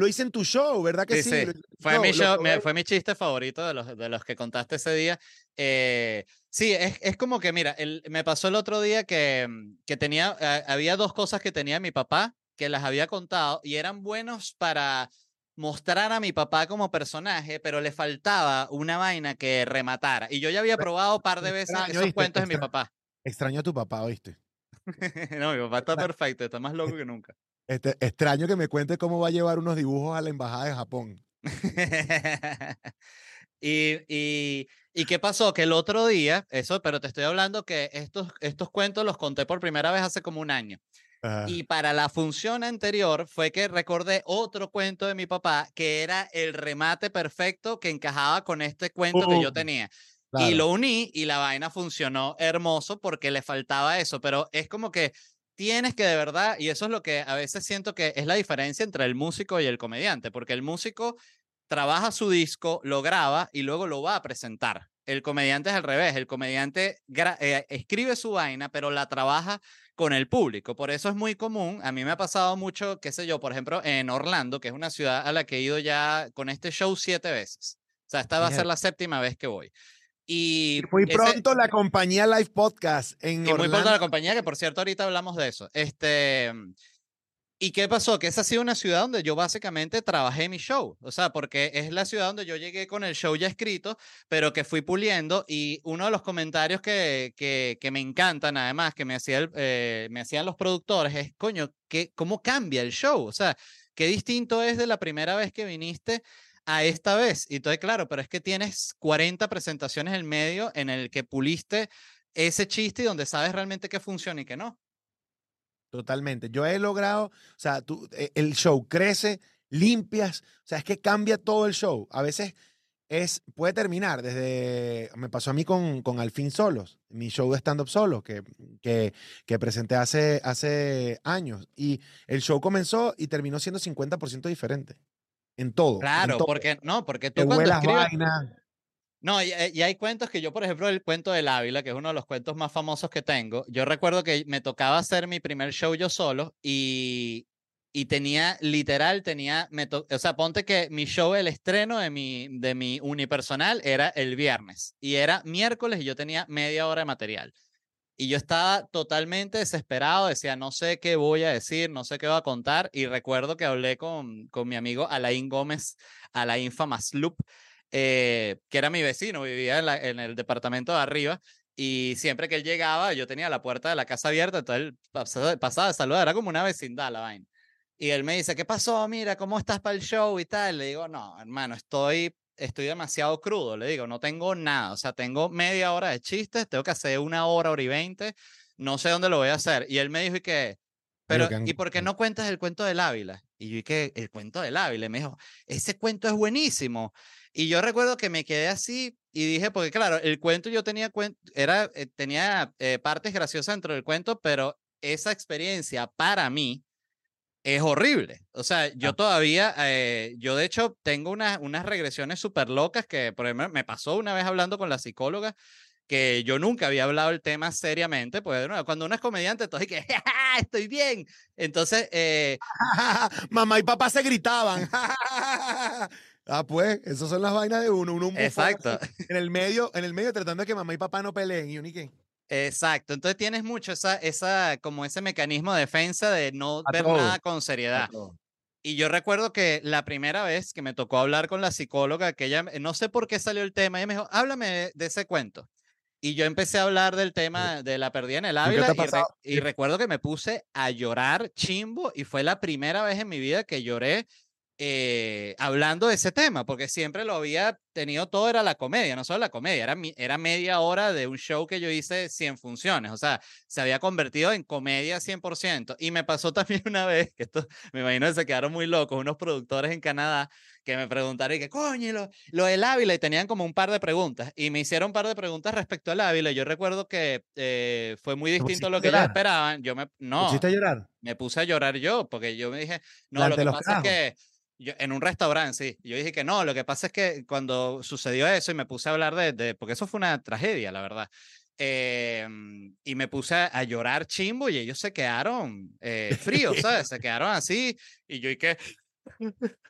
hice en tu, show, ¿verdad que sí? Fue, mi show, fue mi chiste favorito de los, de los que contaste ese día. Eh, sí, es, es, como que, mira, el, me pasó el otro día que, que tenía, había dos cosas que tenía mi papá que las había contado y eran buenos para mostrar a mi papá como personaje, pero le faltaba una vaina que rematara. Y yo ya había probado un par de veces extraño, esos ¿viste? cuentos de mi papá. Extraño a tu papá, ¿oíste? (laughs) no, mi papá está perfecto, está más loco que nunca. Este, extraño que me cuente cómo va a llevar unos dibujos a la embajada de Japón. (laughs) y, y, ¿y qué pasó? Que el otro día, eso, pero te estoy hablando que estos, estos cuentos los conté por primera vez hace como un año. Ah, Y para la función anterior fue que recordé otro cuento de mi papá que era el remate perfecto que encajaba con este cuento que yo ¡Pum! Tenía. Y claro. lo uní y la vaina funcionó hermoso porque le faltaba eso, pero es como que tienes que de verdad, y eso es lo que a veces siento que es la diferencia entre el músico y el comediante, porque el músico trabaja su disco, lo graba y luego lo va a presentar. El comediante es al revés, el comediante eh, escribe su vaina, pero la trabaja con el público. Por eso es muy común, a mí me ha pasado mucho, qué sé yo, por ejemplo, en Orlando, que es una ciudad a la que he ido ya con este show siete veces. O sea, esta va a ser la séptima vez que voy. Y Y muy ese- pronto la compañía Live Podcast en y muy pronto la compañía, que por cierto ahorita hablamos de eso. Este, ¿Y qué pasó? Que esa ha sido una ciudad donde yo básicamente trabajé mi show. O sea, porque es la ciudad donde yo llegué con el show ya escrito, pero que fui puliendo. Y uno de los comentarios que, que, que me encantan, además, que me, hacía el- eh, me hacían los productores, es, coño, ¿qué, ¿cómo cambia el show? O sea, qué distinto es de la primera vez que viniste a esta vez. Y entonces, claro, pero es que tienes 40 presentaciones en medio en el que puliste ese chiste y donde sabes realmente qué funciona y qué no. Totalmente. Yo he logrado, o sea, tú, eh, el show crece, limpias, o sea, es que cambia todo el show. A veces es, puede terminar desde, me pasó a mí con, con Alfin Solos, mi show de stand-up solo, que, que, que presenté hace, hace años. Y el show comenzó y terminó siendo 50% diferente. En todo. en Claro, todo. porque no, porque Te tú cuando vuelas escribes, vainas. No, y, eh, y hay cuentos que yo, por ejemplo, el cuento del Ávila, que es uno de los cuentos más famosos que tengo, yo recuerdo que me tocaba hacer mi primer show yo solo y, y tenía, literal, tenía, me to- o sea, ponte que mi show, el estreno de mi, de mi unipersonal era el viernes y era miércoles y yo tenía media hora de material. Y yo estaba totalmente desesperado, decía, no sé qué voy a decir, no sé qué voy a contar. Y recuerdo que hablé con, con mi amigo Alain Gómez, Alain Famasloop, eh, que era mi vecino, vivía en, la- en el departamento de arriba. Y siempre que él llegaba, yo tenía la puerta de la casa abierta, entonces él pasaba, pasaba de saludar, era como una vecindad la vaina. Y él me dice, ¿qué pasó? Mira, ¿cómo estás para el show y tal? Le digo, no, hermano, estoy, estoy demasiado crudo. Le digo, no tengo nada. O sea, tengo media hora de chistes, tengo que hacer una hora, hora y veinte. No sé dónde lo voy a hacer. Y él me dijo, ¿y qué? Pero, ¿y por qué no cuentas el cuento del Ávila? Y yo, ¿y qué? El cuento del Ávila. Y me dijo, ese cuento es buenísimo. Y yo recuerdo que me quedé así y dije, porque claro, el cuento yo tenía, era, eh, tenía eh, partes graciosas dentro del cuento, pero esa experiencia para mí es horrible. O sea, yo Ah. todavía, eh, yo de hecho tengo unas, unas regresiones súper locas que, por ejemplo, me pasó una vez hablando con la psicóloga que yo nunca había hablado el tema seriamente, pues cuando uno es comediante, entonces que (laughs) "Ja, estoy bien. Entonces, eh, (laughs) Mamá y papá se gritaban. (laughs) ah, pues, esas son las vainas de uno. Uno un exacto, en el medio, en el medio tratando de que mamá y papá no peleen. Y uno, ¿y qué? Exacto. Entonces tienes mucho esa, esa, como ese mecanismo de defensa de no A ver todo, nada con seriedad. Y yo recuerdo que la primera vez que me tocó hablar con la psicóloga, que ella, no sé por qué salió el tema, ella me dijo, háblame de, ese cuento. Y yo empecé a hablar del tema de la pérdida en el ¿Nunca Ávila y, re- y recuerdo que me puse a llorar chimbo y fue la primera vez en mi vida que lloré eh, hablando de ese tema, porque siempre lo había tenido todo, era la comedia, no solo la comedia, era, mi- era media hora de un show que yo hice 100 funciones, o sea, se había convertido en comedia 100%. Y me pasó (laughs) también una vez, que esto me imagino que se quedaron muy locos, unos productores en Canadá que me preguntaron, y que coño, lo, lo del Ávila, y tenían como un par de preguntas, y me hicieron un par de preguntas respecto al Ávila, yo recuerdo que eh, fue muy ¿Te distinto a lo que ellos esperaban, yo me, ¿Te no, pusiste a llorar? me puse a llorar yo, porque yo me dije, no, lo Delante de que pasa es carajos. que yo, en un restaurante, sí, yo dije que no, lo que pasa es que cuando sucedió eso y me puse a hablar de, de- porque eso fue una tragedia, la verdad, eh, y me puse a, a llorar chimbo y ellos se quedaron eh, fríos, (laughs) ¿sabes? Se quedaron así y yo y que... (laughs)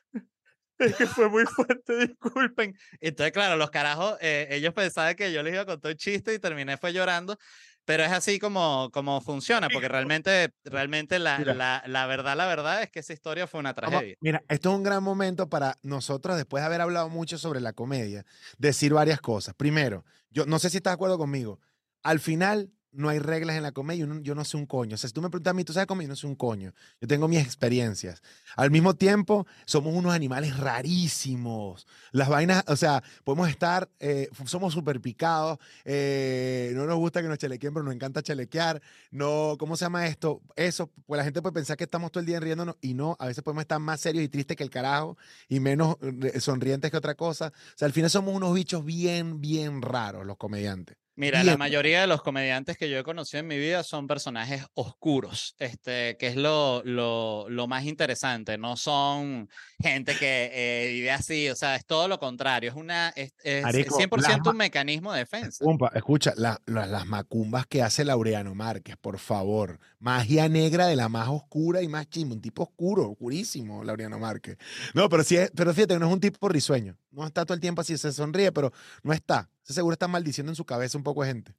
Es que fue muy fuerte, disculpen. Entonces, claro, los carajos, eh, ellos pensaban que yo les iba a contar un chiste y terminé fue llorando. Pero es así como, como funciona, porque realmente, realmente la, la, la, verdad, la verdad es que esa historia fue una tragedia. mira, esto es un gran momento para nosotros, después de haber hablado mucho sobre la comedia, decir varias cosas. Primero, yo no sé si estás de acuerdo conmigo. Al final, no hay reglas en la comedia, yo no, sé un coño. O sea, si tú me preguntas a mí, ¿tú sabes comedia? Yo no sé un coño. Yo tengo mis experiencias. Al mismo tiempo, somos unos animales rarísimos. Las vainas, o sea, podemos estar, eh, somos súper picados, eh, no nos gusta que nos chalequeen, pero nos encanta chalequear. No, ¿cómo se llama esto? Eso, pues la gente puede pensar que estamos todo el día riéndonos y no, a veces podemos estar más serios y tristes que el carajo y menos eh, sonrientes que otra cosa. O sea, al final somos unos bichos bien, bien raros los comediantes. Mira, la mayoría de los comediantes que yo he conocido en mi vida son personajes oscuros, este, que es lo, lo, lo más interesante. No son gente que eh, vive así, o sea, es todo lo contrario. Es, una, es, 100% un mecanismo de defensa. escucha, las macumbas que hace Laureano Márquez, por favor. Magia negra de la más oscura y más chimba. Un tipo oscuro, oscurísimo, Laureano Márquez. No, pero, sí pero fíjate, no es un tipo risueño. No está todo el tiempo así, se sonríe, pero no está seguro está maldiciendo en su cabeza un poco de gente.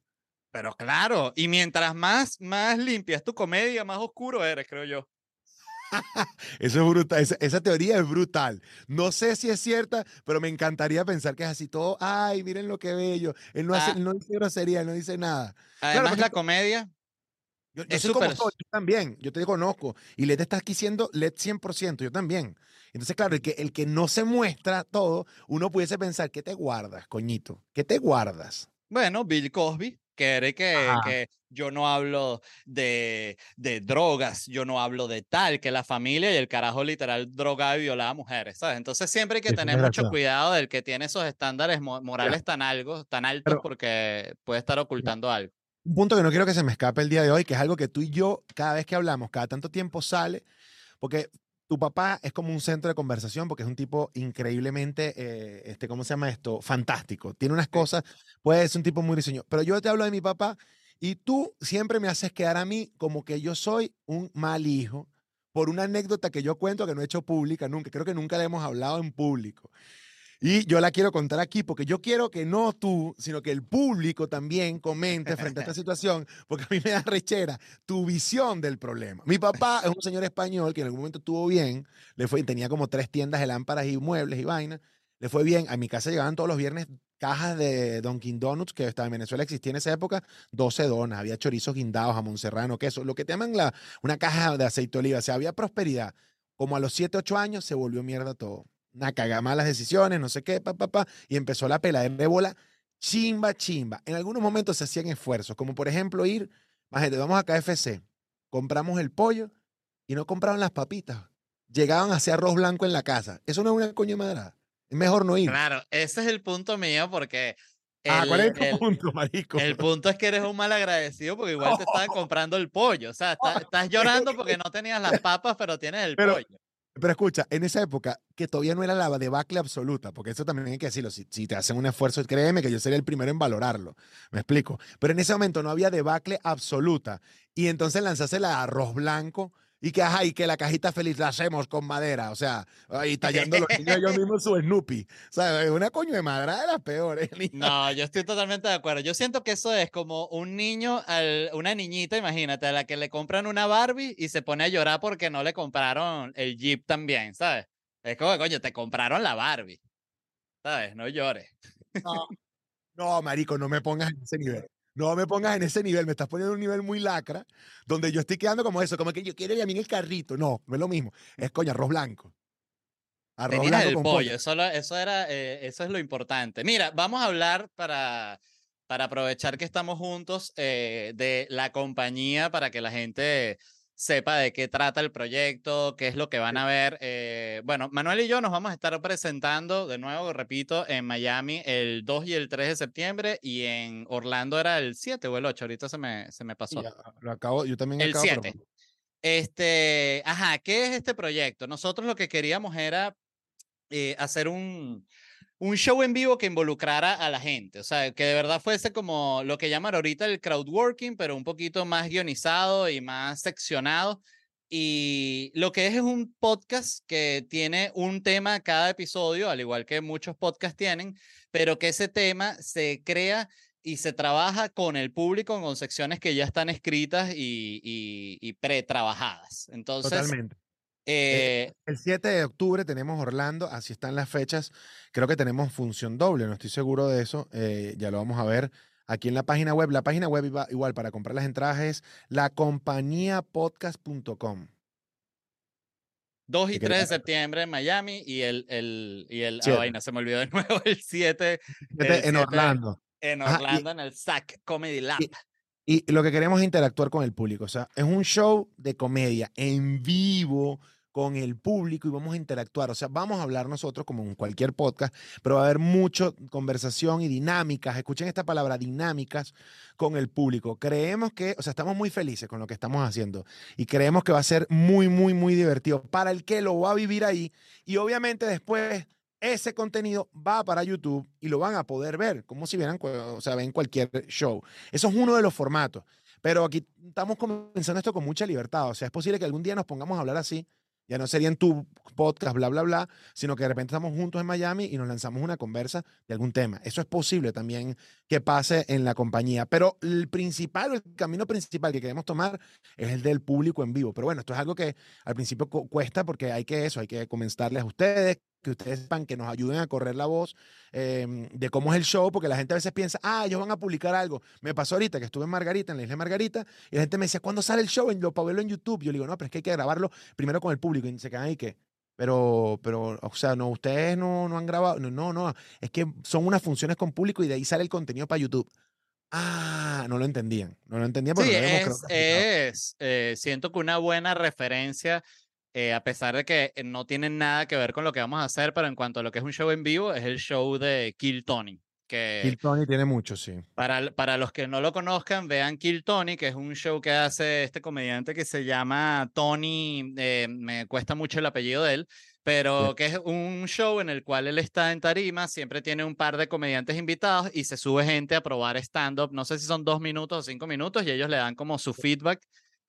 Pero claro, y mientras más, más limpia es tu comedia, más oscuro eres, creo yo. (laughs) Eso es brutal, esa, teoría es brutal. No sé si es cierta, pero me encantaría pensar que es así todo. Ay, miren lo que bello. Él no, hace, ah. no dice grosería, él no dice nada. Además, la comedia. Yo, yo como yo también, yo te conozco. Y Led está aquí siendo Led 100%, yo también. Entonces, claro, el que, el que no se muestra todo, uno pudiese pensar, ¿qué te guardas, coñito? ¿Qué te guardas? Bueno, Bill Cosby, que que, que yo no hablo de, de, drogas, yo no hablo de tal, que la familia y el carajo literal drogaba y violaba a mujeres, ¿sabes? Entonces siempre hay que tener mucho cuidado del que tiene esos estándares morales tan, algo, tan altos porque puede estar ocultando algo. Un punto que no quiero que se me escape el día de hoy, que es algo que tú y yo, cada vez que hablamos, cada tanto tiempo sale, porque tu papá es como un centro de conversación porque es un tipo increíblemente, eh, este, ¿cómo se llama esto? Fantástico. Tiene unas cosas, puede ser un tipo muy diseño. Pero yo te hablo de mi papá y tú siempre me haces quedar a mí como que yo soy un mal hijo por una anécdota que yo cuento que no he hecho pública nunca. Creo que nunca le hemos hablado en público. Y yo la quiero contar aquí porque yo quiero que no tú, sino que el público también comente frente a esta (laughs) situación, porque a mí me da rechera tu visión del problema. Mi papá es un señor español que en algún momento estuvo bien, le fue, tenía como tres tiendas de lámparas y muebles y vainas, le fue bien. A mi casa llegaban todos los viernes cajas de Dunkin' Donuts, que estaba en Venezuela existía en esa época, 12 donas, había chorizos guindados, jamón serrano, queso, lo que te llaman la, una caja de aceite de oliva, o sea, había prosperidad. Como a los 7, 8 años se volvió mierda todo una caga malas decisiones, no sé qué, pa, pa, pa, y empezó la pela de bola chimba, chimba. En algunos momentos se hacían esfuerzos, como por ejemplo ir, gente, vamos a KFC, compramos el pollo y no compraban las papitas. Llegaban hacia arroz blanco en la casa. Eso no es una coño madrada. Es mejor no ir. Claro, ese es el punto mío porque ah, ¿cuál es el, punto, marico? El punto es que eres un mal agradecido porque igual te (laughs) estaban comprando el pollo. O sea, estás llorando porque no tenías las (laughs) papas, pero tienes el pollo. Pero escucha, en esa época, que todavía no era la debacle absoluta, porque eso también hay que decirlo, si, te hacen un esfuerzo, créeme que yo sería el primero en valorarlo, me explico. Pero en ese momento no había debacle absoluta. Y entonces lanzase la arroz blanco y que, ajá, y que la cajita feliz la hacemos con madera, o sea, ahí tallando los niños yo (laughs) mismo su Snoopy. O sea, una coño de madera de las peores. (laughs) No, yo estoy totalmente de acuerdo. Yo siento que eso es como un niño, al, una niñita, imagínate, a la que le compran una Barbie y se pone a llorar porque no le compraron el Jeep también, ¿sabes? Es como, coño, te compraron la Barbie. ¿Sabes? No llores. No, no, marico, no me pongas en ese nivel. No me pongas en ese nivel, me estás poniendo un nivel muy lacra, donde yo estoy quedando como eso, como que yo quiero ir a mí en el carrito. No, no es lo mismo. Es coño, arroz blanco. Arroz blanco el con pollo. Eso, eso, era, eh, eso es lo importante. Mira, vamos a hablar para, para aprovechar que estamos juntos eh, de la compañía para que la gente sepa de qué trata el proyecto, qué es lo que van a ver. Eh, bueno, Manuel y yo nos vamos a estar presentando, de nuevo, repito, en Miami el 2 y el 3 de septiembre y en Orlando era el 7 o el 8, ahorita se me, se me pasó. lo acabo, yo también el 7. Este, ajá, ¿qué es este proyecto? Nosotros lo que queríamos era eh, hacer un, un show en vivo que involucrara a la gente, o sea, que de verdad fuese como lo que llaman ahorita el crowdworking, pero un poquito más guionizado y más seccionado. Y lo que es es un podcast que tiene un tema cada episodio, al igual que muchos podcasts tienen, pero que ese tema se crea y se trabaja con el público con secciones que ya están escritas y, y, y pre-trabajadas. Entonces, Totalmente. Eh, el 7 de octubre tenemos Orlando, así están las fechas. Creo que tenemos función doble, no estoy seguro de eso. Eh, ya lo vamos a ver aquí en la página web. La página web igual para comprar las entradas es lacompaniapodcast.com. 2 y 3 de septiembre en Miami y el, el, y el ah, vaina, se me olvidó de nuevo, (laughs) el 7, en Orlando. En Orlando, en el SAC Comedy Lab. y, lo que queremos es interactuar con el público. O sea, es un show de comedia en vivo con el público y vamos a interactuar. O sea, vamos a hablar nosotros como en cualquier podcast, pero va a haber mucha conversación y dinámicas. Escuchen esta palabra, dinámicas con el público. Creemos que, o sea, estamos muy felices con lo que estamos haciendo y creemos que va a ser muy, muy, muy divertido para el que lo va a vivir ahí. Y obviamente después ese contenido va para YouTube y lo van a poder ver, como si vieran, o sea, ven cualquier show. Eso es uno de los formatos. Pero aquí estamos comenzando esto con mucha libertad. O sea, es posible que algún día nos pongamos a hablar así ya no sería en tu podcast, bla, bla, bla, sino que de repente estamos juntos en Miami y nos lanzamos una conversa de algún tema. Eso es posible también que pase en la compañía. Pero el principal, el camino principal que queremos tomar es el del público en vivo. Pero bueno, esto es algo que al principio cuesta porque hay que eso, hay que comentarles a ustedes, que ustedes sepan, que nos ayuden a correr la voz em, de cómo es el show, porque la gente a veces piensa, ah, ellos van a publicar algo. Me pasó ahorita que estuve en Margarita, en la isla de Margarita, y la gente me decía, ¿cuándo sale el show? Lo para verlo en YouTube. Yo le digo, no, pero es que hay que grabarlo primero con el público. Y se quedan ahí que, pero, pero, o sea, no, ustedes no, no han grabado. No, no, no, es que son unas funciones con público y de ahí sale el contenido para YouTube. Ah, no lo entendían. No lo entendían porque sí, es, eh, siento que una buena referencia eh, a pesar de que eh, no tienen nada que ver con lo que vamos a hacer, pero en cuanto a lo que es un show en vivo, es el show de Kill Tony. Que Kill Tony tiene mucho, sí. Para, para los que no lo conozcan, vean Kill Tony, que es un show que hace este comediante que se llama Tony, eh, me cuesta mucho el apellido de él, pero que es un show en el cual él está en tarima, siempre tiene un par de comediantes invitados y se sube gente a probar stand-up, no sé si son dos minutos o cinco minutos, y ellos le dan como su feedback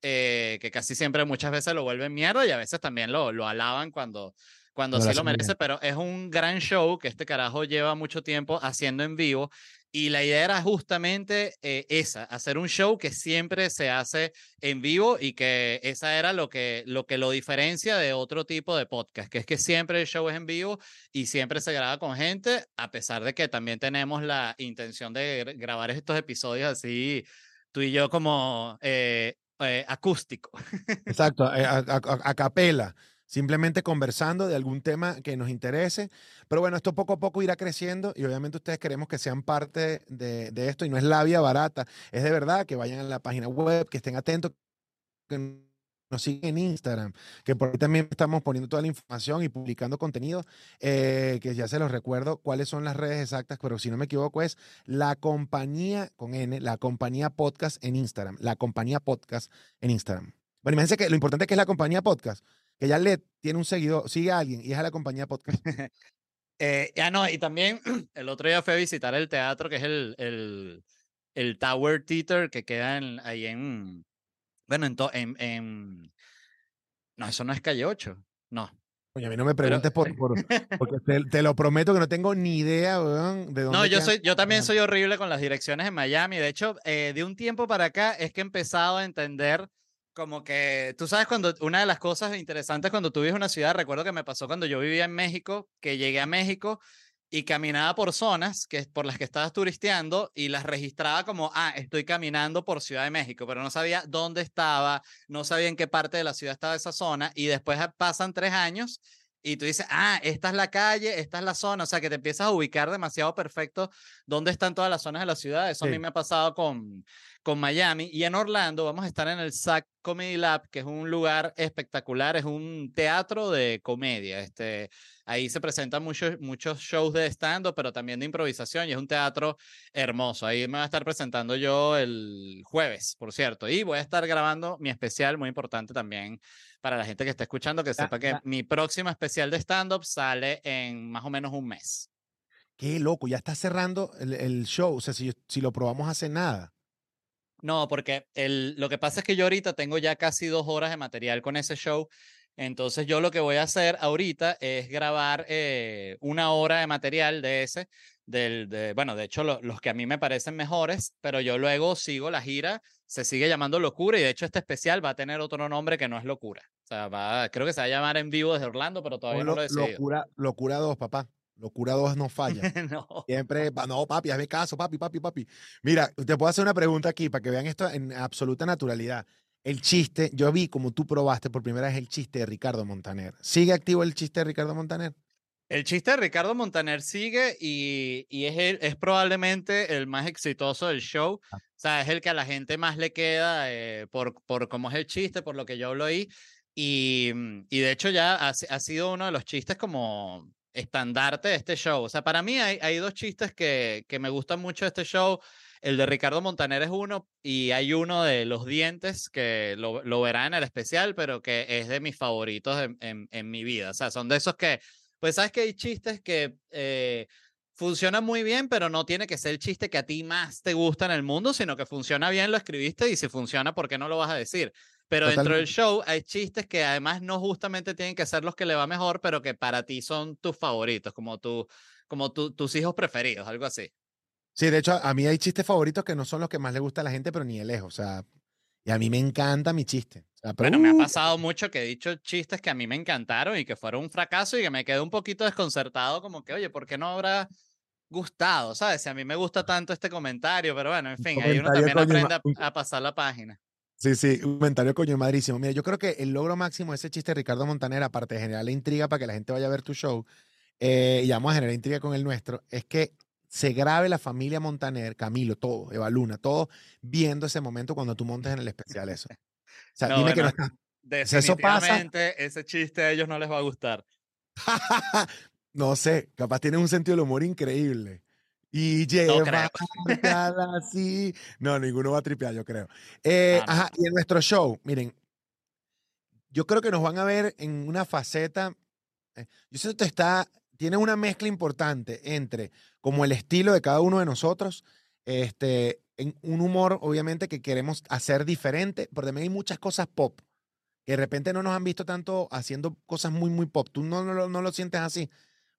eh, que casi siempre muchas veces lo vuelven mierda y a veces también lo, lo alaban cuando, cuando sí lo merece, pero es un gran show que este carajo lleva mucho tiempo haciendo en vivo y la idea era justamente eh, esa, hacer un show que siempre se hace en vivo y que esa era lo que, lo que lo diferencia de otro tipo de podcast, que es que siempre el show es en vivo y siempre se graba con gente, a pesar de que también tenemos la intención de grabar estos episodios así, tú y yo como eh, eh, acústico. (laughs) Exacto, eh, a, capela, simplemente conversando de algún tema que nos interese. Pero bueno, esto poco a poco irá creciendo y obviamente ustedes queremos que sean parte de, de esto y no es la vía barata, es de verdad que vayan a la página web, que estén atentos, nos siguen en Instagram, que por ahí también estamos poniendo toda la información y publicando contenido, eh, que ya se los recuerdo cuáles son las redes exactas, pero si no me equivoco es la compañía con N, la compañía podcast en Instagram, la compañía podcast en Instagram. Bueno, imagínense que lo importante es que es la compañía podcast, que ya le tiene un seguidor, sigue a alguien y es a la compañía podcast. (laughs) eh, ya no, y también (clears throat) el otro día fue a visitar el teatro, que es el, el, Tower Theater, que queda ahí en, bueno, en, en, No, eso no es calle 8. No. Oye, a mí no me preguntes por, (laughs) por, porque te, lo prometo que no tengo ni idea de dónde. No, yo soy, yo también soy horrible con las direcciones en Miami. De hecho, eh, de un tiempo para acá es que he empezado a entender como que, tú sabes, cuando una de las cosas interesantes cuando tú vives una ciudad, recuerdo que me pasó cuando yo vivía en México, que llegué a México y caminaba por zonas que, por las que estabas turisteando y las registraba como, ah, estoy caminando por Ciudad de México, pero no sabía dónde estaba, no sabía en qué parte de la ciudad estaba esa zona y después pasan tres años y tú dices, ah, esta es la calle, esta es la zona, o sea que te empiezas a ubicar demasiado perfecto dónde están todas las zonas de la ciudad. Eso a mí me ha pasado con, con Miami y en Orlando vamos a estar en el SAC Comedy Lab, que es un lugar espectacular, es un teatro de comedia. Este, Ahí se presentan muchos, muchos shows de stand-up, pero también de improvisación y es un teatro hermoso. Ahí me va a estar presentando yo el jueves, por cierto. Y voy a estar grabando mi especial, muy importante también para la gente que está escuchando, que sepa que mi próximo especial de stand-up sale en más o menos un mes. Qué loco, ya está cerrando el, show. O sea, si, si lo probamos hace nada. No, porque el, lo que pasa es que yo ahorita tengo ya casi dos horas de material con ese show entonces yo lo que voy a hacer ahorita es grabar eh, una hora de material de ese, del, de, bueno, de hecho los que a mí me parecen mejores, pero yo luego sigo la gira, se sigue llamando Locura y de hecho este especial va a tener otro nombre que no es Locura. O sea, va, creo que se va a llamar en vivo desde Orlando, pero todavía no lo he decidido. Locura, locura 2, papá. Locura 2 no falla. (laughs) no. Siempre, no, papi, hazme caso, papi, papi, papi. Mira, te puedo hacer una pregunta aquí para que vean esto en absoluta naturalidad. El chiste, yo vi como tú probaste por primera vez el chiste de Ricardo Montaner. ¿Sigue activo el chiste de Ricardo Montaner? El chiste de Ricardo Montaner sigue y, y es, el, es probablemente el más exitoso del show. Ah. O sea, es el que a la gente más le queda eh, por, por cómo es el chiste, por lo que yo lo oí. Y, y de hecho ya ha, ha, sido uno de los chistes como estandarte de este show. O sea, para mí hay, hay dos chistes que, que me gustan mucho de este show. El de Ricardo Montaner es uno y hay uno de los dientes que lo, lo verá en el especial, pero que es de mis favoritos en, en, en mi vida. O sea, son de esos que pues sabes que hay chistes que eh, funcionan muy bien, pero no tiene que ser el chiste que a ti más te gusta en el mundo, sino que funciona bien, lo escribiste y si funciona, ¿por qué no lo vas a decir? Pero dentro del show hay chistes que además no justamente tienen que ser los que le va mejor, pero que para ti son tus favoritos, como, tu, como tu, tus hijos preferidos, algo así. Sí, de hecho, a mí hay chistes favoritos que no son los que más le gusta a la gente, pero ni de lejos. O sea, y a mí me encanta mi chiste. bueno, me ha pasado mucho que he dicho chistes que a mí me encantaron y que fueron un fracaso y que me quedé un poquito desconcertado, como que, oye, ¿por qué no habrá gustado? ¿Sabes? Si a mí me gusta tanto este comentario, pero bueno, en fin, ahí uno también aprende a, pasar la página. Sí, sí, un comentario coño madrísimo. Mira, yo creo que el logro máximo de ese chiste de Ricardo Montaner, aparte de generar la intriga para que la gente vaya a ver tu show, eh, y vamos a generar intriga con el nuestro, es que se grabe la familia Montaner, Camilo, todo, Eva Luna, todo, viendo ese momento cuando tú montes en el especial eso. O sea, dime que no está. Definitivamente ese chiste a ellos no les va a gustar. (laughs) no sé, capaz tienen un sentido del humor increíble. Y lleva no (laughs) (laughs) así. No, ninguno va a tripear, yo creo. Eh, ajá, y en nuestro show, miren, yo creo que nos van a ver en una faceta. Eh, yo sé que está tiene una mezcla importante entre como el estilo de cada uno de nosotros, este, en un humor obviamente que queremos hacer diferente, pero también hay muchas cosas pop que de repente no nos han visto tanto haciendo cosas muy, muy pop. Tú no, no, no lo sientes así.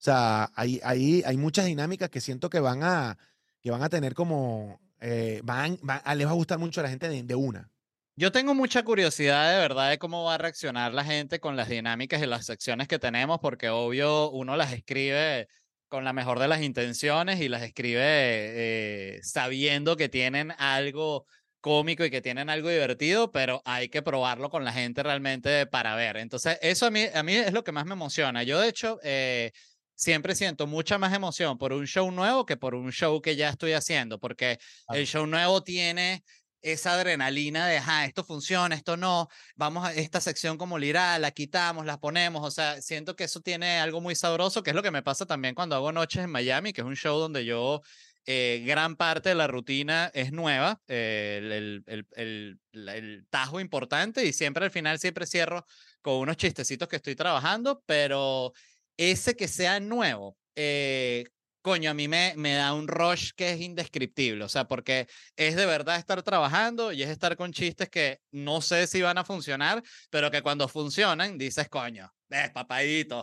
O sea, hay, hay, hay muchas dinámicas que siento que van a, que van a tener como, eh, van, les va a gustar mucho a la gente de una. Yo tengo mucha curiosidad de verdad de cómo va a reaccionar la gente con las dinámicas y las secciones que tenemos, porque obvio uno las escribe con la mejor de las intenciones y las escribe eh, sabiendo que tienen algo cómico y que tienen algo divertido, pero hay que probarlo con la gente realmente para ver. Entonces, eso a mí, a mí es lo que más me emociona. Yo, de hecho, eh, siempre siento mucha más emoción por un show nuevo que por un show que ya estoy haciendo, porque el show nuevo tiene esa adrenalina de, ah, esto funciona, esto no, vamos a esta sección como lira, la quitamos, la ponemos, o sea, siento que eso tiene algo muy sabroso, que es lo que me pasa también cuando hago noches en Miami, que es un show donde yo, eh, gran parte de la rutina es nueva, eh, el, el, el, el, tajo importante y siempre al final siempre cierro con unos chistecitos que estoy trabajando, pero ese que sea nuevo, eh, coño, a mí me, me da un rush que es indescriptible, o sea, porque es de verdad estar trabajando y es estar con chistes que no sé si van a funcionar, pero que cuando funcionan dices, coño, ves, papadito.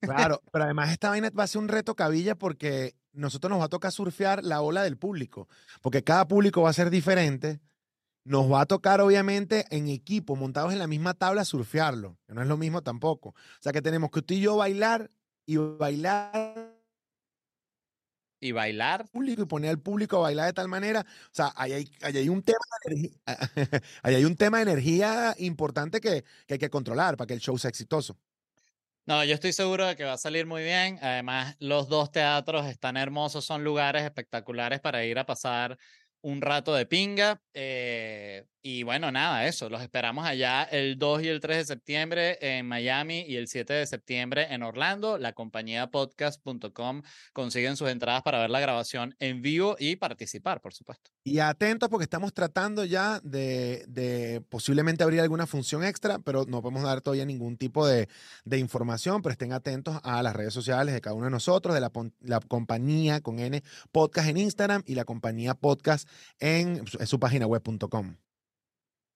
Claro, pero además esta vaina va a ser un reto cabilla porque nosotros nos va a tocar surfear la ola del público, porque cada público va a ser diferente. Nos va a tocar, obviamente, en equipo, montados en la misma tabla, surfearlo, que no es lo mismo tampoco. O sea, que tenemos que usted y yo bailar y bailar y bailar. Público y poner al público a bailar de tal manera. O sea, ahí hay, hay un tema de energía, (laughs) hay un tema de energía importante que, que hay que controlar para que el show sea exitoso. No, yo estoy seguro de que va a salir muy bien. Además, los dos teatros están hermosos, son lugares espectaculares para ir a pasar un rato de pinga. Eh, y bueno, nada, eso. Los esperamos allá el 2 y el 3 de septiembre en Miami y el 7 de septiembre en Orlando. La compañía podcast.com consiguen sus entradas para ver la grabación en vivo y participar, por supuesto. Y atentos porque estamos tratando ya de, de posiblemente abrir alguna función extra, pero no podemos dar todavía ningún tipo de, de, información, pero estén atentos a las redes sociales de cada uno de nosotros, de la, la compañía con N podcast en Instagram y la compañía podcast en, su página web.com.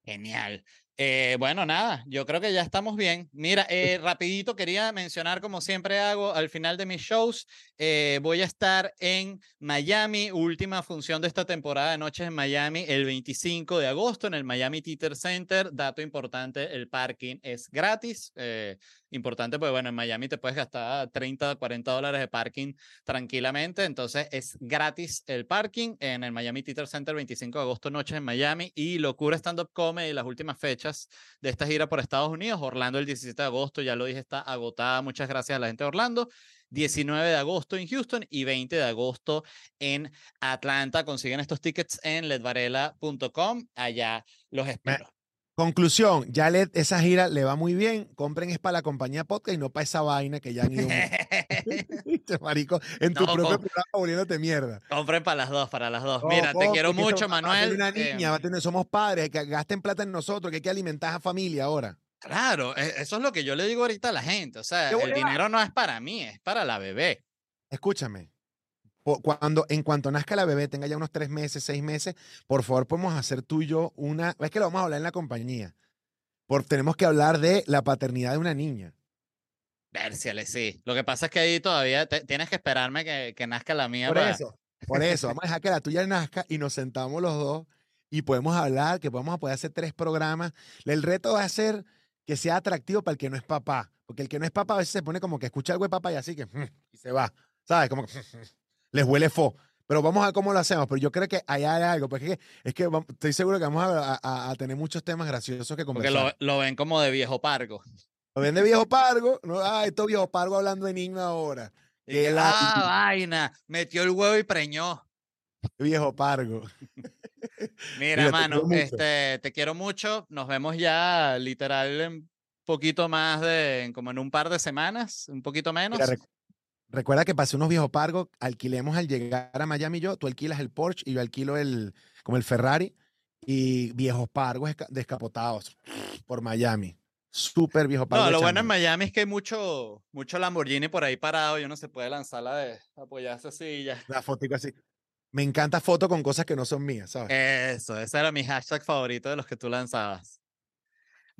Genial. Eh, bueno, nada, yo creo que ya estamos bien. Mira, eh, rapidito quería mencionar, como siempre hago al final de mis shows, eh, voy a estar en Miami, última función de esta temporada de Noches en Miami, el 25 de agosto en el Miami Theater Center. Dato importante, el parking es gratis. importante, pues bueno, en Miami te puedes gastar 30, 40 dólares de parking tranquilamente, entonces es gratis el parking en el Miami Theater Center, 25 de agosto, Noches en Miami y Locura Stand Up Comedy, las últimas fechas de esta gira por Estados Unidos. Orlando el 17 de agosto, ya lo dije, está agotada. Muchas gracias a la gente de Orlando. 19 de agosto en Houston y 20 de agosto en Atlanta. Consiguen estos tickets en ledvarela.com. Allá los espero. Conclusión, ya le, esa gira le va muy bien. Compren es para la compañía podcast y no para esa vaina que ya han (laughs) ido. marico, en tu propio programa volviéndote mierda. Compren para las dos, para las dos. Mira, te quiero mucho, Manuel. una niña, somos padres, que gasten plata en nosotros, que hay que alimentar a familia ahora. Claro, e, eso es lo que yo le digo ahorita a la gente. O sea, el dinero no es para mí, es para la bebé. Escúchame, cuando, en cuanto nazca la bebé, tenga ya unos tres meses, seis meses, por favor, podemos hacer tú y yo una. Es que lo vamos a hablar en la compañía. Por, tenemos que hablar de la paternidad de una niña. Vérciale, sí. Lo que pasa es que ahí todavía tienes que esperarme que, que, nazca la mía. Por eso, por eso. Vamos a dejar que la tuya nazca y nos sentamos los dos y podemos hablar, que podemos poder hacer tres programas. El reto va a ser que sea atractivo para el que no es papá. Porque el que no es papá a veces se pone como que escucha algo de papá y así que y se va. ¿Sabes? Como que les huele fo. Pero vamos a ver cómo lo hacemos. Pero yo creo que hay algo. Porque es que, estoy seguro que vamos a, tener muchos temas graciosos que conversar. Porque lo, ven como de viejo pargo. Lo ven de viejo pargo. ¿no? Ah, esto viejo pargo hablando de niño ahora. ah, vaina. Metió el huevo y preñó. Viejo pargo. (laughs) (laughs) Mira, mano, te este, te quiero mucho. Nos vemos ya literal en poquito más de, como en un par de semanas, un poquito menos. Recuerda que pasé unos viejos pargos, alquilemos al llegar a Miami yo, tú alquilas el Porsche y yo alquilo el, como el Ferrari y viejos pargos descapotados (sniffs) por Miami. Súper viejo pargo. No, lo bueno en Miami es que hay mucho, mucho Lamborghini por ahí parado y uno se puede lanzar la de apoyarse así ya. La foto así. Me encanta foto con cosas que no son mías, ¿sabes? Eso, ese era mi hashtag favorito de los que tú lanzabas.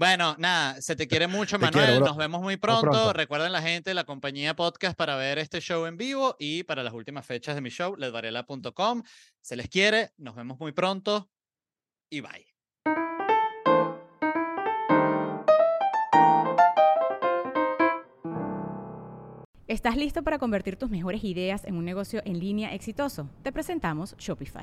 Bueno, nada, se te quiere mucho, Manuel. Nos vemos muy pronto. Recuerden la gente, la compañía podcast para ver este show en vivo y para las últimas fechas de mi show, ledvarela.com. Se les quiere, nos vemos muy pronto y bye. ¿Estás listo para convertir tus mejores ideas en un negocio en línea exitoso? Te presentamos Shopify.